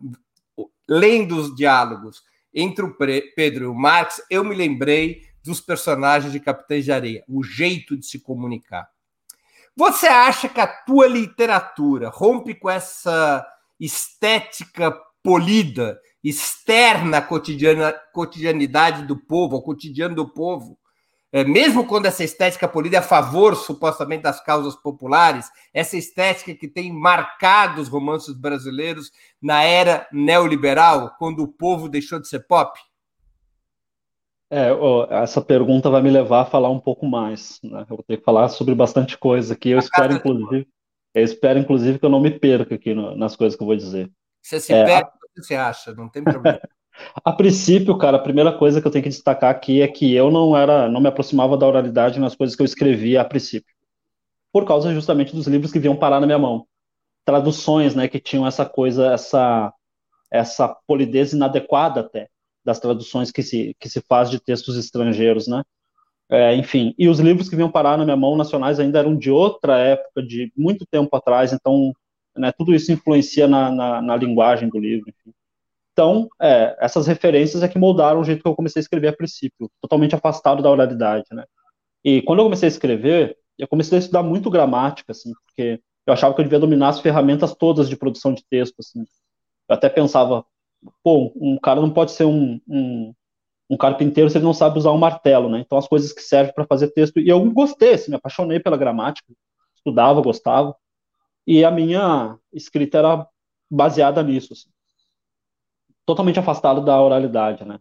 Lendo os diálogos entre o Pedro e o Marx, eu me lembrei dos personagens de Capitães de Areia, o jeito de se comunicar. Você acha que a tua literatura rompe com essa estética polida, externa à cotidiana, cotidianidade do povo, ao cotidiano do povo, é, mesmo quando essa estética polida é a favor, supostamente, das causas populares, essa estética que tem marcado os romances brasileiros na era neoliberal, quando o povo deixou de ser pop? É, essa pergunta vai me levar a falar um pouco mais. Né? Eu vou ter que falar sobre bastante coisa aqui. Eu espero, inclusive, eu espero, inclusive, que eu não me perca aqui no, nas coisas que eu vou dizer. Você se é, perde, a... você acha, não tem problema. *laughs* A princípio, cara, a primeira coisa que eu tenho que destacar aqui é que eu não era, não me aproximava da oralidade nas coisas que eu escrevia a princípio, por causa justamente dos livros que vinham parar na minha mão, traduções, né, que tinham essa coisa, essa essa polidez inadequada até das traduções que se que se faz de textos estrangeiros, né? É, enfim, e os livros que vinham parar na minha mão nacionais ainda eram de outra época, de muito tempo atrás, então, né, tudo isso influencia na, na, na linguagem do livro. Enfim. Então, é, essas referências é que moldaram o jeito que eu comecei a escrever a princípio, totalmente afastado da oralidade, né? E quando eu comecei a escrever, eu comecei a estudar muito gramática, assim, porque eu achava que eu devia dominar as ferramentas todas de produção de texto, assim. Eu até pensava, pô, um cara não pode ser um, um, um carpinteiro se ele não sabe usar um martelo, né? Então, as coisas que servem para fazer texto. E eu gostei, assim, me apaixonei pela gramática, estudava, gostava. E a minha escrita era baseada nisso, assim totalmente afastado da oralidade, né?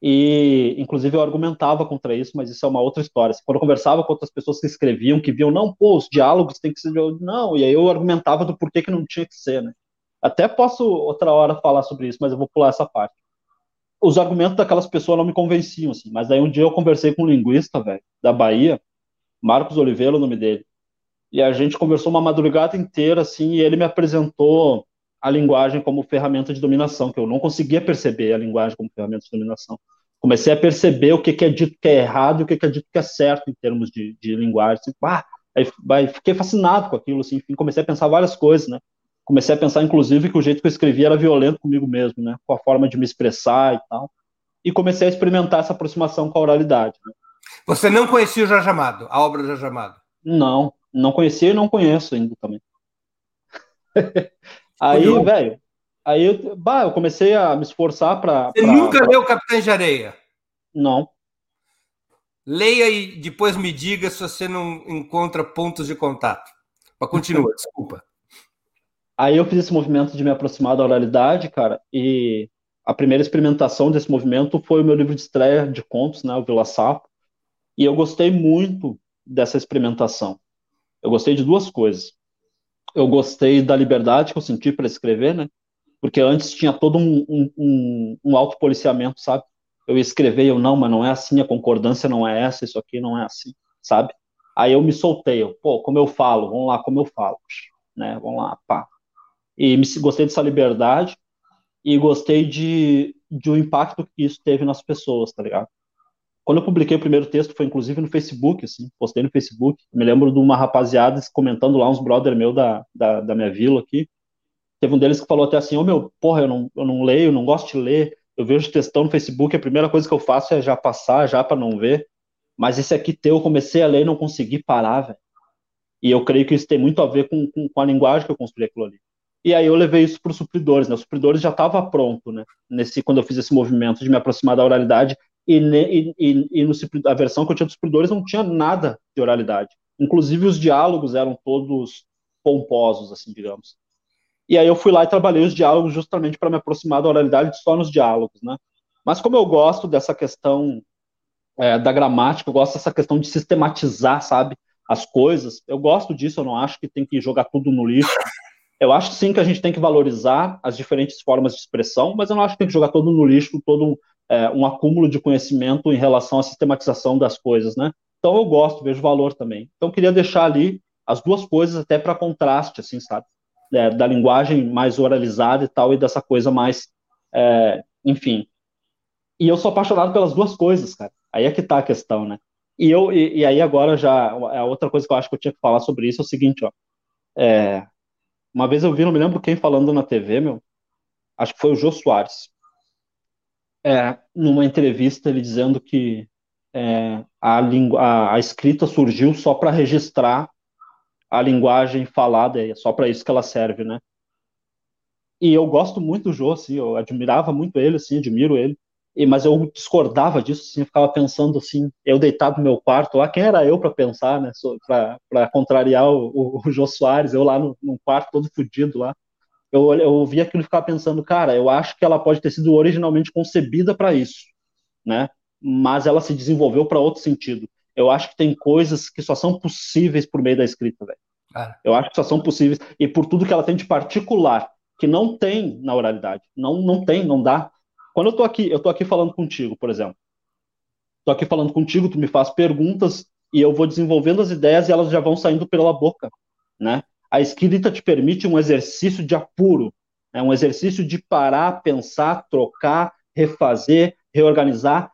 E, inclusive, eu argumentava contra isso, mas isso é uma outra história. Quando eu conversava com outras pessoas que escreviam, que viam, não, pô, os diálogos têm que ser. Não, e aí eu argumentava do porquê que não tinha que ser, né? Até posso outra hora falar sobre isso, mas eu vou pular essa parte. Os argumentos daquelas pessoas não me convenciam, assim. Mas aí um dia eu conversei com um linguista, velho, da Bahia, Marcos Oliveira, o nome dele. E a gente conversou uma madrugada inteira, assim, e ele me apresentou a linguagem como ferramenta de dominação, que eu não conseguia perceber a linguagem como ferramenta de dominação. Comecei a perceber o que, que é dito que é errado e o que, que é dito que é certo em termos de, de linguagem. Assim, ah, aí, fiquei fascinado com aquilo, assim, enfim, comecei a pensar várias coisas, né? Comecei a pensar, inclusive, que o jeito que eu escrevia era violento comigo mesmo, né? Com a forma de me expressar e tal. E comecei a experimentar essa aproximação com a oralidade. Né? Você não conhecia o Jorge Amado, a obra do Jorge Amado? Não, não conhecia e não conheço ainda também. *laughs* Aí, velho, aí eu, bah, eu comecei a me esforçar para. Você pra, nunca pra... leu Capitães de Areia? Não. Leia e depois me diga se você não encontra pontos de contato. Mas continua, *laughs* desculpa. Aí eu fiz esse movimento de me aproximar da oralidade, cara, e a primeira experimentação desse movimento foi o meu livro de estreia de contos, né, o Vila Sapo, e eu gostei muito dessa experimentação. Eu gostei de duas coisas eu gostei da liberdade que eu senti para escrever, né? Porque antes tinha todo um, um, um, um autopoliciamento, sabe? Eu ia escrever e eu, não, mas não é assim, a concordância não é essa, isso aqui não é assim, sabe? Aí eu me soltei, eu, pô, como eu falo, vamos lá, como eu falo, né? Vamos lá, pá. E me, gostei dessa liberdade e gostei de, de o impacto que isso teve nas pessoas, tá ligado? Quando eu publiquei o primeiro texto, foi inclusive no Facebook, assim, postei no Facebook. Me lembro de uma rapaziada comentando lá, uns brother meu da, da, da minha vila aqui. Teve um deles que falou até assim: Ô oh, meu, porra, eu não, eu não leio, não gosto de ler. Eu vejo textão no Facebook, a primeira coisa que eu faço é já passar, já para não ver. Mas esse aqui teu, eu comecei a ler e não consegui parar, velho. E eu creio que isso tem muito a ver com, com, com a linguagem que eu construí aquilo ali. E aí eu levei isso para os supridores, né? Os supridores já estava pronto, né? Nesse, quando eu fiz esse movimento de me aproximar da oralidade, e, e, e, e no, a versão que eu tinha dos supridores não tinha nada de oralidade. Inclusive os diálogos eram todos pomposos, assim, digamos. E aí eu fui lá e trabalhei os diálogos justamente para me aproximar da oralidade só nos diálogos, né? Mas como eu gosto dessa questão é, da gramática, eu gosto dessa questão de sistematizar, sabe, as coisas, eu gosto disso, eu não acho que tem que jogar tudo no lixo. Eu acho sim que a gente tem que valorizar as diferentes formas de expressão, mas eu não acho que tem que jogar todo no lixo, todo é, um acúmulo de conhecimento em relação à sistematização das coisas, né? Então eu gosto, vejo valor também. Então queria deixar ali as duas coisas até para contraste, assim, sabe? É, da linguagem mais oralizada e tal, e dessa coisa mais, é, enfim. E eu sou apaixonado pelas duas coisas, cara. Aí é que tá a questão, né? E, eu, e, e aí agora já, a outra coisa que eu acho que eu tinha que falar sobre isso é o seguinte, ó. É, uma vez eu vi, não me lembro quem falando na TV, meu, acho que foi o Jô Soares é, numa entrevista ele dizendo que é, a, língua, a, escrita surgiu só para registrar a linguagem falada, é só para isso que ela serve, né? E eu gosto muito do Jô, assim, eu admirava muito ele, assim, admiro ele, e, mas eu discordava disso, assim, eu ficava pensando assim, eu deitado no meu quarto lá, quem era eu para pensar, né, para contrariar o, o, o Jô Soares, eu lá no, quarto todo fodido lá, eu, eu vi aquilo e ficava pensando, cara, eu acho que ela pode ter sido originalmente concebida para isso, né? Mas ela se desenvolveu para outro sentido. Eu acho que tem coisas que só são possíveis por meio da escrita, velho. Ah. Eu acho que só são possíveis e por tudo que ela tem de particular, que não tem na oralidade. Não, não tem, não dá. Quando eu tô aqui, eu tô aqui falando contigo, por exemplo. Tô aqui falando contigo, tu me faz perguntas e eu vou desenvolvendo as ideias e elas já vão saindo pela boca, né? A escrita te permite um exercício de apuro, né, um exercício de parar, pensar, trocar, refazer, reorganizar,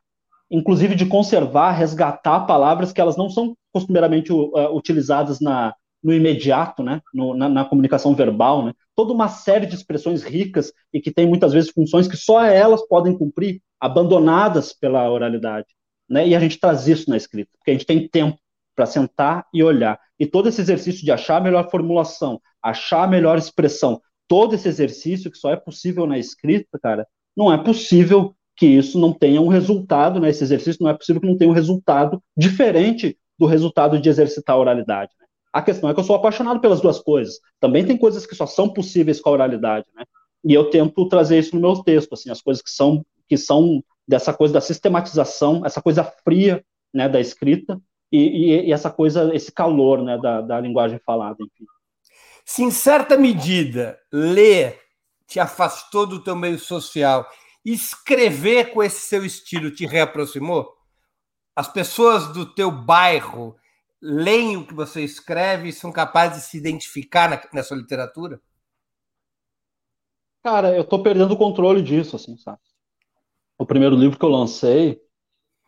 inclusive de conservar, resgatar palavras que elas não são costumeiramente uh, utilizadas na, no imediato, né, no, na, na, comunicação verbal, né, toda uma série de expressões ricas e que tem muitas vezes funções que só elas podem cumprir, abandonadas pela oralidade, né, e a gente traz isso na escrita, porque a gente tem tempo para sentar e olhar. E todo esse exercício de achar a melhor formulação, achar a melhor expressão, todo esse exercício que só é possível na escrita, cara, não é possível que isso não tenha um resultado, né? Esse exercício não é possível que não tenha um resultado diferente do resultado de exercitar a oralidade. Né? A questão é que eu sou apaixonado pelas duas coisas. Também tem coisas que só são possíveis com a oralidade, né? E eu tento trazer isso no meu texto, assim, as coisas que são que são dessa coisa da sistematização, essa coisa fria, né, da escrita, e, e, essa coisa, esse calor né, da, da linguagem falada, enfim. Se em certa medida ler te afastou do teu meio social, escrever com esse seu estilo te reaproximou? As pessoas do teu bairro leem o que você escreve e são capazes de se identificar na, nessa literatura? Cara, eu tô perdendo o controle disso, assim, sabe? O primeiro livro que eu lancei,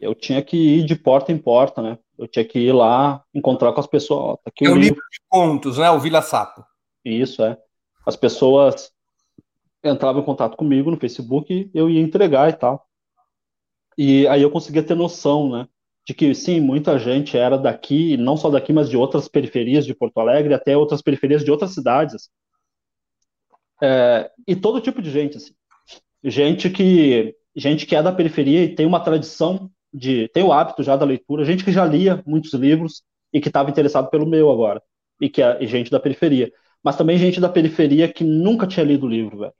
eu tinha que ir de porta em porta, né? Eu tinha que ir lá encontrar com as pessoas. Tá aqui é o livro de contos, né? O Vila Sapo. Isso, é. As pessoas entravam em contato comigo no Facebook e eu ia entregar e tal. E aí eu conseguia ter noção, né? De que sim, muita gente era daqui, não só daqui, mas de outras periferias de Porto Alegre, até outras periferias de outras cidades. É, e todo tipo de gente, assim. Gente que, gente que é da periferia e tem uma tradição de tem o hábito já da leitura, gente que já lia muitos livros e que estava interessado pelo meu agora, e que é gente da periferia. Mas também gente da periferia que nunca tinha lido o livro, velho.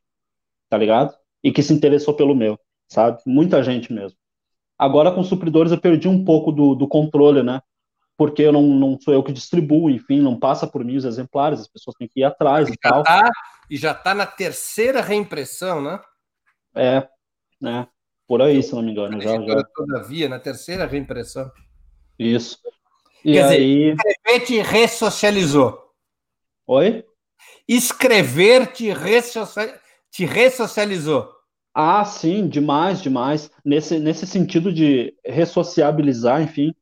Tá ligado? E que se interessou pelo meu, sabe? Muita gente mesmo. Agora com supridores eu perdi um pouco do, do controle, né? Porque eu não, não sou eu que distribuo, enfim, não passa por mim os exemplares, as pessoas têm que ir atrás e, e tal. Tá, e já tá na terceira reimpressão, né? É, né? Por aí, se não me engano. Já, já. Todavia, na terceira reimpressão. Isso. E Quer aí... dizer, escrever te ressocializou. Oi? Escrever te, ressocia... te ressocializou. Ah, sim, demais, demais. Nesse, nesse sentido de ressociabilizar, enfim,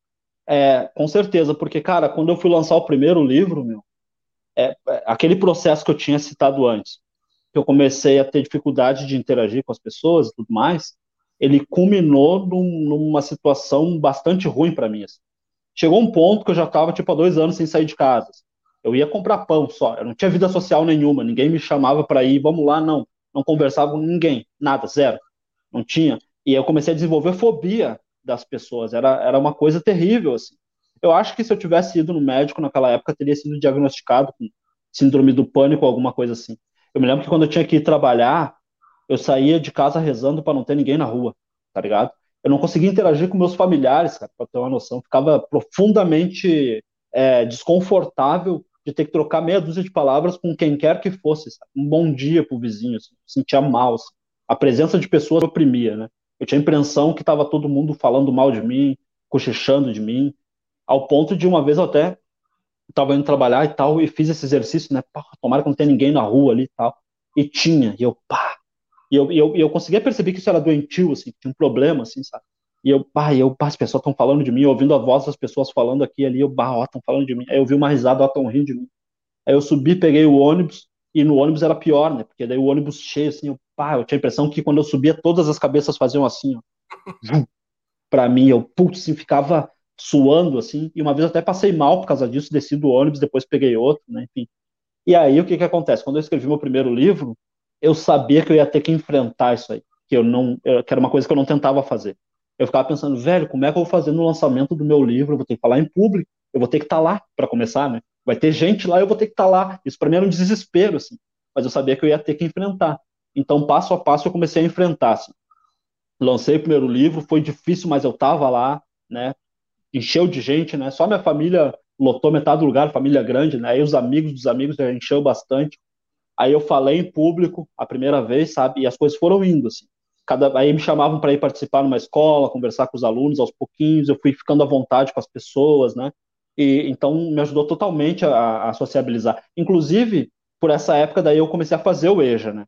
é, com certeza, porque, cara, quando eu fui lançar o primeiro livro, meu, é, é, aquele processo que eu tinha citado antes, que eu comecei a ter dificuldade de interagir com as pessoas e tudo mais, ele culminou num, numa situação bastante ruim para mim. Assim. Chegou um ponto que eu já estava, tipo, há dois anos sem sair de casa. Eu ia comprar pão só, eu não tinha vida social nenhuma, ninguém me chamava para ir, vamos lá, não não conversava com ninguém, nada, zero. Não tinha. E eu comecei a desenvolver fobia das pessoas. Era, era uma coisa terrível, assim. Eu acho que se eu tivesse ido no médico naquela época, teria sido diagnosticado com síndrome do pânico ou alguma coisa assim. Eu me lembro que quando eu tinha que ir trabalhar, eu saía de casa rezando para não ter ninguém na rua, tá ligado? Eu não conseguia interagir com meus familiares, cara, para ter uma noção. Ficava profundamente é, desconfortável de ter que trocar meia dúzia de palavras com quem quer que fosse, sabe? um bom dia pro vizinho, assim, sentia mal, assim. a presença de pessoas oprimia, né? Eu tinha a impressão que estava todo mundo falando mal de mim, cochichando de mim, ao ponto de uma vez eu até estava indo trabalhar e tal, e fiz esse exercício, né? Pá, tomara que não tenha ninguém na rua ali e tal. E tinha, e eu, pá. E eu, eu, eu conseguia perceber que isso era doentio, assim, tinha um problema, assim, sabe? E eu, bah, eu, bah, as pessoas estão falando de mim, ouvindo a voz das pessoas falando aqui ali, eu, bah, ó, estão falando de mim. Aí eu vi uma risada, ó, estão rindo de mim. Aí eu subi, peguei o ônibus, e no ônibus era pior, né? Porque daí o ônibus cheio, assim, eu, pá, eu tinha a impressão que quando eu subia, todas as cabeças faziam assim, ó. pra mim, eu, putz, assim, ficava suando, assim, e uma vez até passei mal por causa disso, desci do ônibus, depois peguei outro, né, enfim. E aí, o que que acontece? Quando eu escrevi meu primeiro livro, eu sabia que eu ia ter que enfrentar isso aí, que eu não, que era uma coisa que eu não tentava fazer eu ficava pensando, velho, como é que eu vou fazer no lançamento do meu livro? Eu vou ter que falar em público, eu vou ter que estar tá lá para começar, né? Vai ter gente lá, eu vou ter que estar tá lá. Isso para mim era um desespero, assim. Mas eu sabia que eu ia ter que enfrentar. Então, passo a passo, eu comecei a enfrentar. Assim. Lancei o primeiro livro, foi difícil, mas eu estava lá, né? Encheu de gente, né? Só minha família lotou metade do lugar, família grande, né? Aí os amigos dos amigos já encheu bastante. Aí eu falei em público a primeira vez, sabe? E as coisas foram indo, assim cada aí me chamavam para ir participar numa escola, conversar com os alunos aos pouquinhos, eu fui ficando à vontade com as pessoas, né? E então me ajudou totalmente a, a sociabilizar. Inclusive, por essa época daí eu comecei a fazer o EJA, né?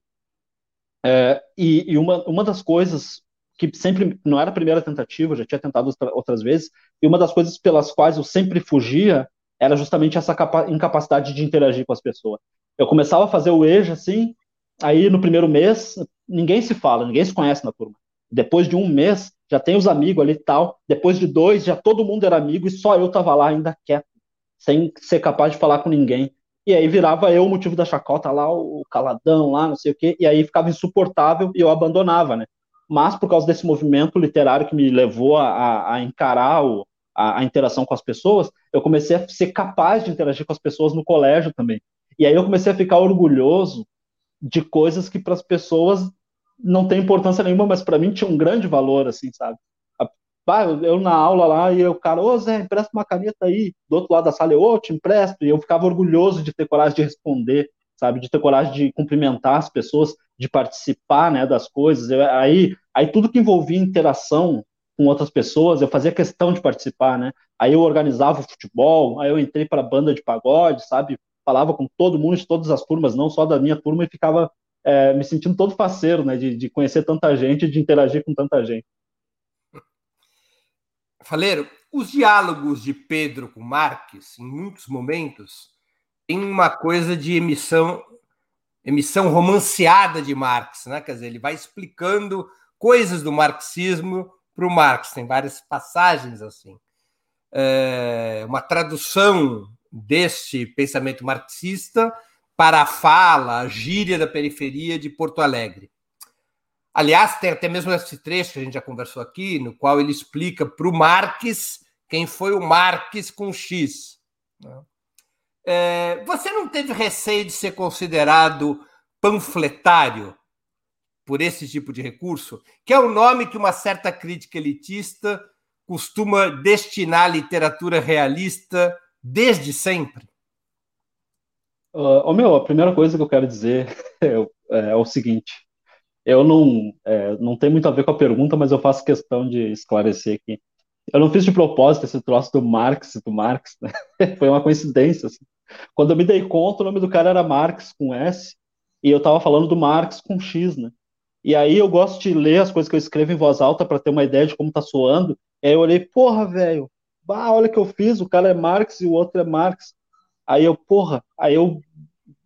É, e, e uma, uma das coisas que sempre não era a primeira tentativa, já tinha tentado outra, outras vezes, e uma das coisas pelas quais eu sempre fugia era justamente essa incapacidade de interagir com as pessoas. Eu começava a fazer o EJA assim, Aí no primeiro mês, ninguém se fala, ninguém se conhece na turma. Depois de um mês, já tem os amigos ali e tal. Depois de dois, já todo mundo era amigo e só eu tava lá ainda quieto, sem ser capaz de falar com ninguém. E aí virava eu o motivo da chacota lá, o caladão lá, não sei o quê. E aí ficava insuportável e eu abandonava, né? Mas por causa desse movimento literário que me levou a, a encarar o, a, a interação com as pessoas, eu comecei a ser capaz de interagir com as pessoas no colégio também. E aí eu comecei a ficar orgulhoso de coisas que para as pessoas não tem importância nenhuma, mas para mim tinha um grande valor, assim, sabe? Eu na aula lá e o cara, ô Zé, empresta uma caneta aí. Do outro lado da sala, eu, ô, te empresto. E eu ficava orgulhoso de ter coragem de responder, sabe? De ter coragem de cumprimentar as pessoas, de participar, né, das coisas. Eu, aí, aí tudo que envolvia interação com outras pessoas, eu fazia questão de participar, né? Aí eu organizava o futebol, aí eu entrei para a banda de pagode, sabe? Falava com todo mundo de todas as turmas, não só da minha turma, e ficava é, me sentindo todo faceiro, né, de, de conhecer tanta gente, de interagir com tanta gente. Faleiro, os diálogos de Pedro com Marques, em muitos momentos, tem uma coisa de emissão emissão romanceada de Marx, né? Quer dizer, ele vai explicando coisas do marxismo para o Marx. Tem várias passagens assim. É uma tradução deste pensamento marxista para a fala, a gíria da periferia de Porto Alegre. Aliás, tem até mesmo esse trecho que a gente já conversou aqui, no qual ele explica para o Marx quem foi o Marx com X. Né? É, você não teve receio de ser considerado panfletário por esse tipo de recurso, que é o nome que uma certa crítica elitista costuma destinar à literatura realista desde sempre? Uh, oh, meu, a primeira coisa que eu quero dizer *laughs* é, é, é o seguinte: eu não, é, não tem muito a ver com a pergunta, mas eu faço questão de esclarecer aqui. Eu não fiz de propósito esse troço do Marx, do Marx, né? *laughs* foi uma coincidência. Assim. Quando eu me dei conta, o nome do cara era Marx com S, e eu estava falando do Marx com X, né? E aí eu gosto de ler as coisas que eu escrevo em voz alta para ter uma ideia de como tá soando. E aí eu olhei, porra, velho, bah, olha que eu fiz, o cara é Marx e o outro é Marx. Aí eu, porra, aí eu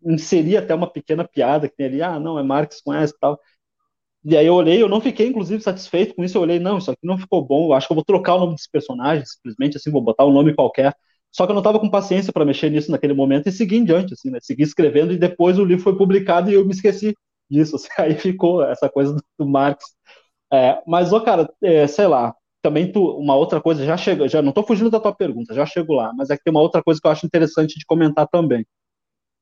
inseri até uma pequena piada que tem ali, ah, não, é Marx com essa e tal. E aí eu olhei, eu não fiquei, inclusive, satisfeito com isso, eu olhei, não, isso aqui não ficou bom, eu acho que eu vou trocar o nome desse personagem, simplesmente assim, vou botar um nome qualquer. Só que eu não estava com paciência para mexer nisso naquele momento e seguir em diante, assim, né? Seguir escrevendo e depois o livro foi publicado e eu me esqueci disso. Assim, *laughs* aí ficou essa coisa do, do Marx. É, mas, ô, cara, é, sei lá, também tu, uma outra coisa, já chega, já não estou fugindo da tua pergunta, já chego lá, mas é que tem uma outra coisa que eu acho interessante de comentar também.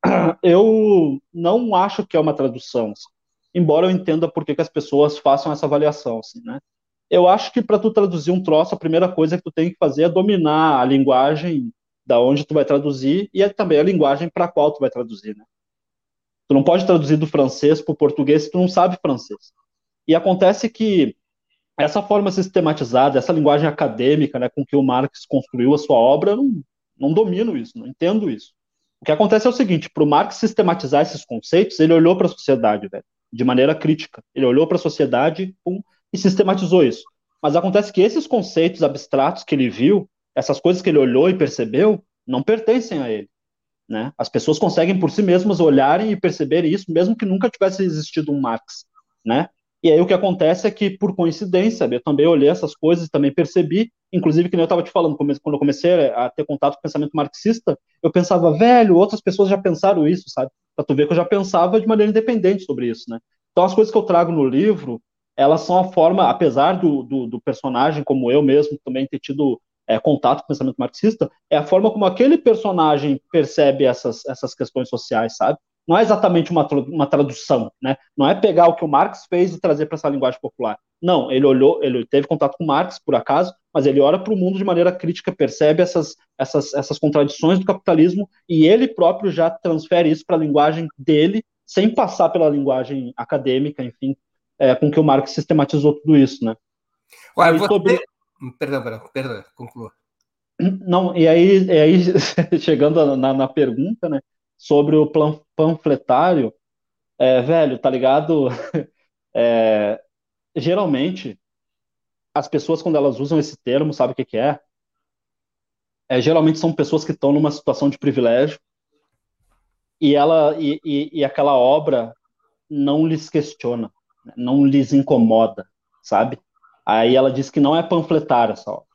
*clears throat* Eu não acho que é uma tradução, assim, embora eu entenda por que, que as pessoas façam essa avaliação, assim, né? Eu acho que para tu traduzir um troço, a primeira coisa que tu tem que fazer é dominar a linguagem da onde tu vai traduzir e é também a linguagem para qual tu vai traduzir, né? Tu não pode traduzir do francês para o português se tu não sabe francês. E acontece que essa forma sistematizada, essa linguagem acadêmica, né, com que o Marx construiu a sua obra, eu não, não domino isso, não entendo isso. O que acontece é o seguinte: para o Marx sistematizar esses conceitos, ele olhou para a sociedade, velho, de maneira crítica. Ele olhou para a sociedade pum, e sistematizou isso. Mas acontece que esses conceitos abstratos que ele viu, essas coisas que ele olhou e percebeu, não pertencem a ele. Né? As pessoas conseguem por si mesmas olharem e perceber isso, mesmo que nunca tivesse existido um Marx. Né? E aí o que acontece é que, por coincidência, eu também olhei essas coisas também percebi, inclusive, que eu estava te falando, quando eu comecei a ter contato com o pensamento marxista, eu pensava, velho, outras pessoas já pensaram isso, sabe? Para tu ver que eu já pensava de maneira independente sobre isso, né? Então as coisas que eu trago no livro, elas são a forma, apesar do, do, do personagem, como eu mesmo também ter tido é, contato com o pensamento marxista, é a forma como aquele personagem percebe essas, essas questões sociais, sabe? Não é exatamente uma, uma tradução, né? Não é pegar o que o Marx fez e trazer para essa linguagem popular. Não, ele olhou, ele teve contato com Marx, por acaso, mas ele olha para o mundo de maneira crítica, percebe essas, essas, essas contradições do capitalismo e ele próprio já transfere isso para a linguagem dele, sem passar pela linguagem acadêmica, enfim, é, com que o Marx sistematizou tudo isso, né? Ué, você... sobre... Perdão, perdão, perdão, conclua. Não, e aí, e aí *laughs* chegando na, na pergunta, né, sobre o panfletário, é, velho, tá ligado? *laughs* É, geralmente, as pessoas, quando elas usam esse termo, sabe o que, que é? é? Geralmente são pessoas que estão numa situação de privilégio e, ela, e, e, e aquela obra não lhes questiona, não lhes incomoda, sabe? Aí ela diz que não é panfletária essa obra.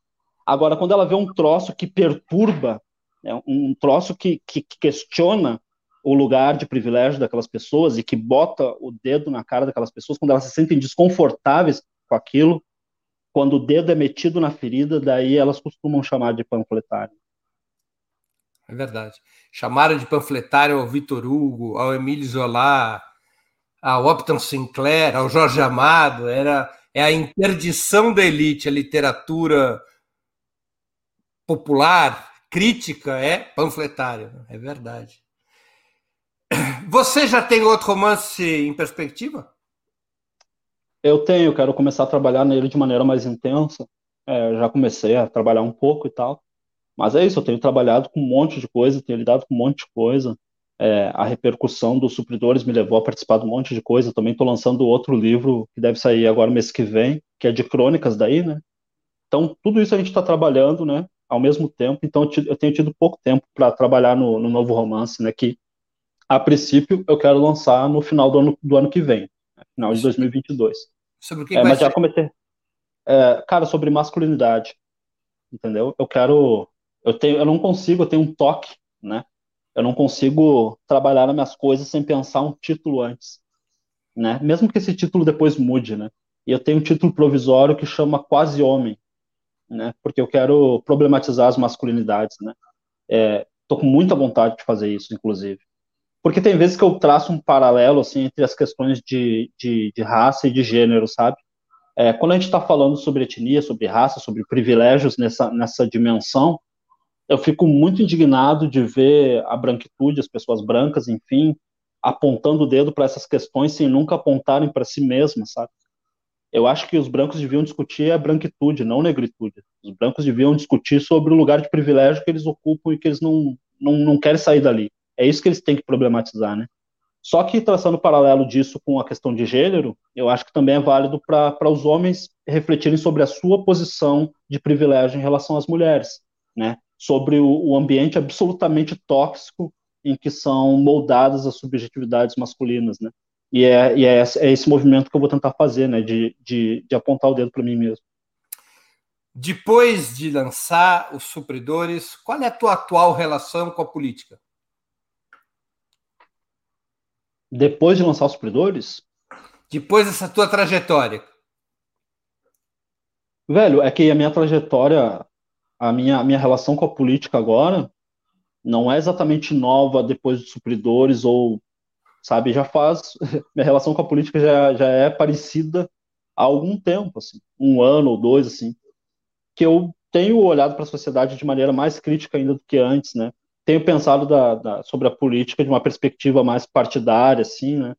Agora, quando ela vê um troço que perturba, né, um troço que, que, que questiona o lugar de privilégio daquelas pessoas e que bota o dedo na cara daquelas pessoas quando elas se sentem desconfortáveis com aquilo, quando o dedo é metido na ferida, daí elas costumam chamar de panfletário. É verdade. Chamaram de panfletário ao Vitor Hugo, ao Emílio Zola, ao Upton Sinclair, ao Jorge Amado, era é a interdição da elite, a literatura popular, crítica, é panfletário, é verdade. Você já tem outro romance em perspectiva? Eu tenho, quero começar a trabalhar nele de maneira mais intensa. É, já comecei a trabalhar um pouco e tal. Mas é isso, eu tenho trabalhado com um monte de coisa, tenho lidado com um monte de coisa. É, a repercussão dos supridores me levou a participar de um monte de coisa. Também estou lançando outro livro que deve sair agora mês que vem, que é de crônicas daí, né? Então, tudo isso a gente está trabalhando, né? Ao mesmo tempo. Então, eu tenho tido pouco tempo para trabalhar no, no, novo romance, né? Que, a princípio, eu quero lançar no final do ano, do ano que vem, né? final de 2022. Sobre o que, é, mas já comecei. É, cara, sobre masculinidade, entendeu? Eu quero, eu tenho, eu não consigo, eu tenho um toque, né? Eu não consigo trabalhar nas minhas coisas sem pensar um título antes, né? Mesmo que esse título depois mude, né? E eu tenho um título provisório que chama Quase Homem, né? Porque eu quero problematizar as masculinidades, né? É, tô com muita vontade de fazer isso, inclusive. Porque tem vezes que eu traço um paralelo, assim, entre as questões de, de, de raça e de gênero, sabe? É, quando a gente está falando sobre etnia, sobre raça, sobre privilégios nessa, nessa dimensão, eu fico muito indignado de ver a branquitude, as pessoas brancas, enfim, apontando o dedo para essas questões sem nunca apontarem para si mesmas, sabe? Eu acho que os brancos deviam discutir a branquitude, não negritude. Os brancos deviam discutir sobre o lugar de privilégio que eles ocupam e que eles não, não, não querem sair dali. É isso que eles têm que problematizar, né? Só que traçando paralelo disso com a questão de gênero, eu acho que também é válido para os homens refletirem sobre a sua posição de privilégio em relação às mulheres, né? Sobre o, o ambiente absolutamente tóxico em que são moldadas as subjetividades masculinas, né? E é, e é, é esse movimento que eu vou tentar fazer, né? De, de, de apontar o dedo para mim mesmo. Depois de lançar os supridores, qual é a tua atual relação com a política? Depois de lançar os supridores? Depois dessa tua trajetória. Velho, é que a minha trajetória, a minha, a minha relação com a política agora, não é exatamente nova depois dos supridores ou, sabe, já faz. *laughs* Minha relação com a política já, já é parecida há algum tempo, assim, um ano ou dois, assim, que eu tenho olhado para a sociedade de maneira mais crítica ainda do que antes, né? tenho pensado da, da, sobre a política de uma perspectiva mais partidária, assim, né?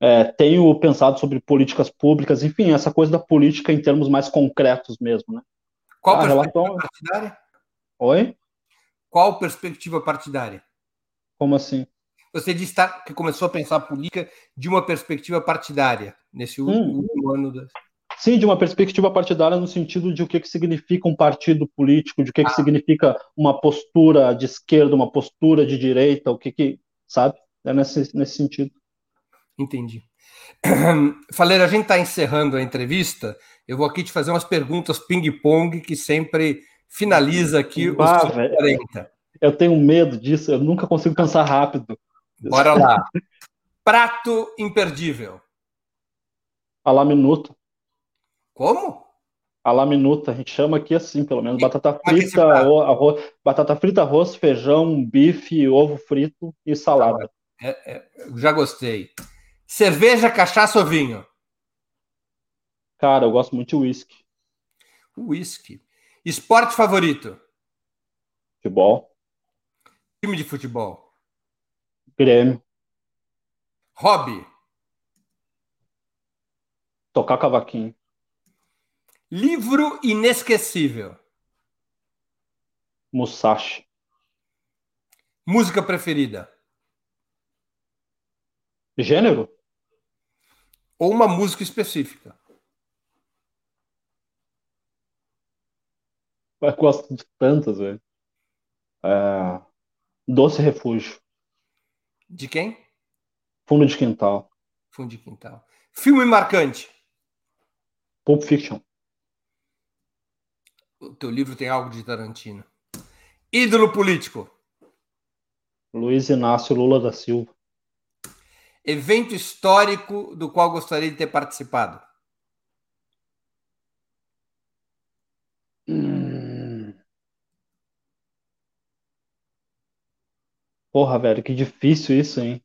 É, tenho pensado sobre políticas públicas, enfim, essa coisa da política em termos mais concretos mesmo, né? Qual a perspectiva relação... partidária? Oi? Qual perspectiva partidária? Como assim? Você disse que começou a pensar a política de uma perspectiva partidária nesse hum. último ano. Da... Sim, de uma perspectiva partidária no sentido de o que, que significa um partido político, de o que, ah. que significa uma postura de esquerda, uma postura de direita, o que que, sabe? É nesse, nesse sentido. Entendi. *clears throat* Faleira, a gente está encerrando a entrevista. Eu vou aqui te fazer umas perguntas ping-pong que sempre finaliza aqui os ah, 40. Eu tenho medo disso, eu nunca consigo pensar rápido. Bora lá. Prato imperdível. A la minuto. Como? A la minuta, a gente chama aqui assim, pelo menos. Batata é frita, arroz, batata frita, arroz, feijão, bife, ovo frito e salada. É, é, já gostei. Cerveja, cachaça ou vinho? Cara, eu gosto muito de whisky. Whisky. Esporte favorito? Futebol. Time de futebol? Grêmio. Hobby? Tocar cavaquinho. Livro inesquecível. Musashi. Música preferida. Gênero? Ou uma música específica. Eu gosto de tantas, velho. É... Doce Refúgio. De quem? Fundo de Quintal. Fundo de Quintal. Filme marcante. Pulp Fiction. O teu livro tem algo de Tarantino. Ídolo político. Luiz Inácio Lula da Silva. Evento histórico do qual gostaria de ter participado. Porra, velho, que difícil isso, hein?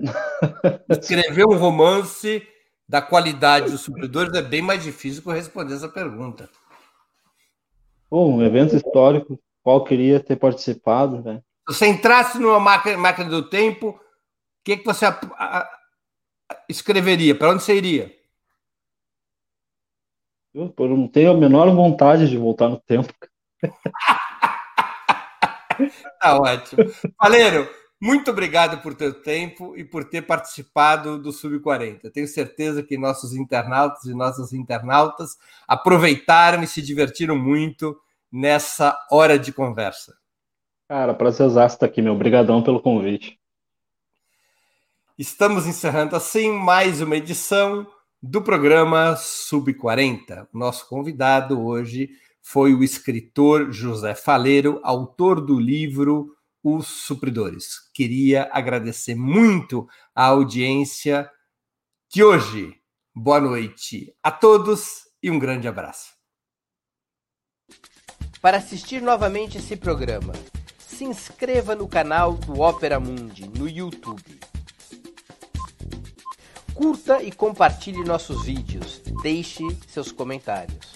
*laughs* Escrever um romance da qualidade dos supridores é bem mais difícil que responder essa pergunta. um evento histórico, qual queria ter participado, velho. Se você entrasse numa máquina, máquina do tempo, o que, que você a, a, escreveria? Para onde você iria? Eu, eu não tenho a menor vontade de voltar no tempo. *laughs* *laughs* tá ótimo. Valeiro, muito obrigado por teu tempo e por ter participado do Sub-40. Tenho certeza que nossos internautas e nossas internautas aproveitaram e se divertiram muito nessa hora de conversa. Cara, prazer estar aqui, meu. Obrigadão pelo convite. Estamos encerrando assim mais uma edição do programa Sub-40. O nosso convidado hoje foi o escritor José Faleiro, autor do livro os supridores. Queria agradecer muito a audiência de hoje. Boa noite a todos e um grande abraço. Para assistir novamente esse programa, se inscreva no canal do Opera Mundi no YouTube. Curta e compartilhe nossos vídeos. Deixe seus comentários.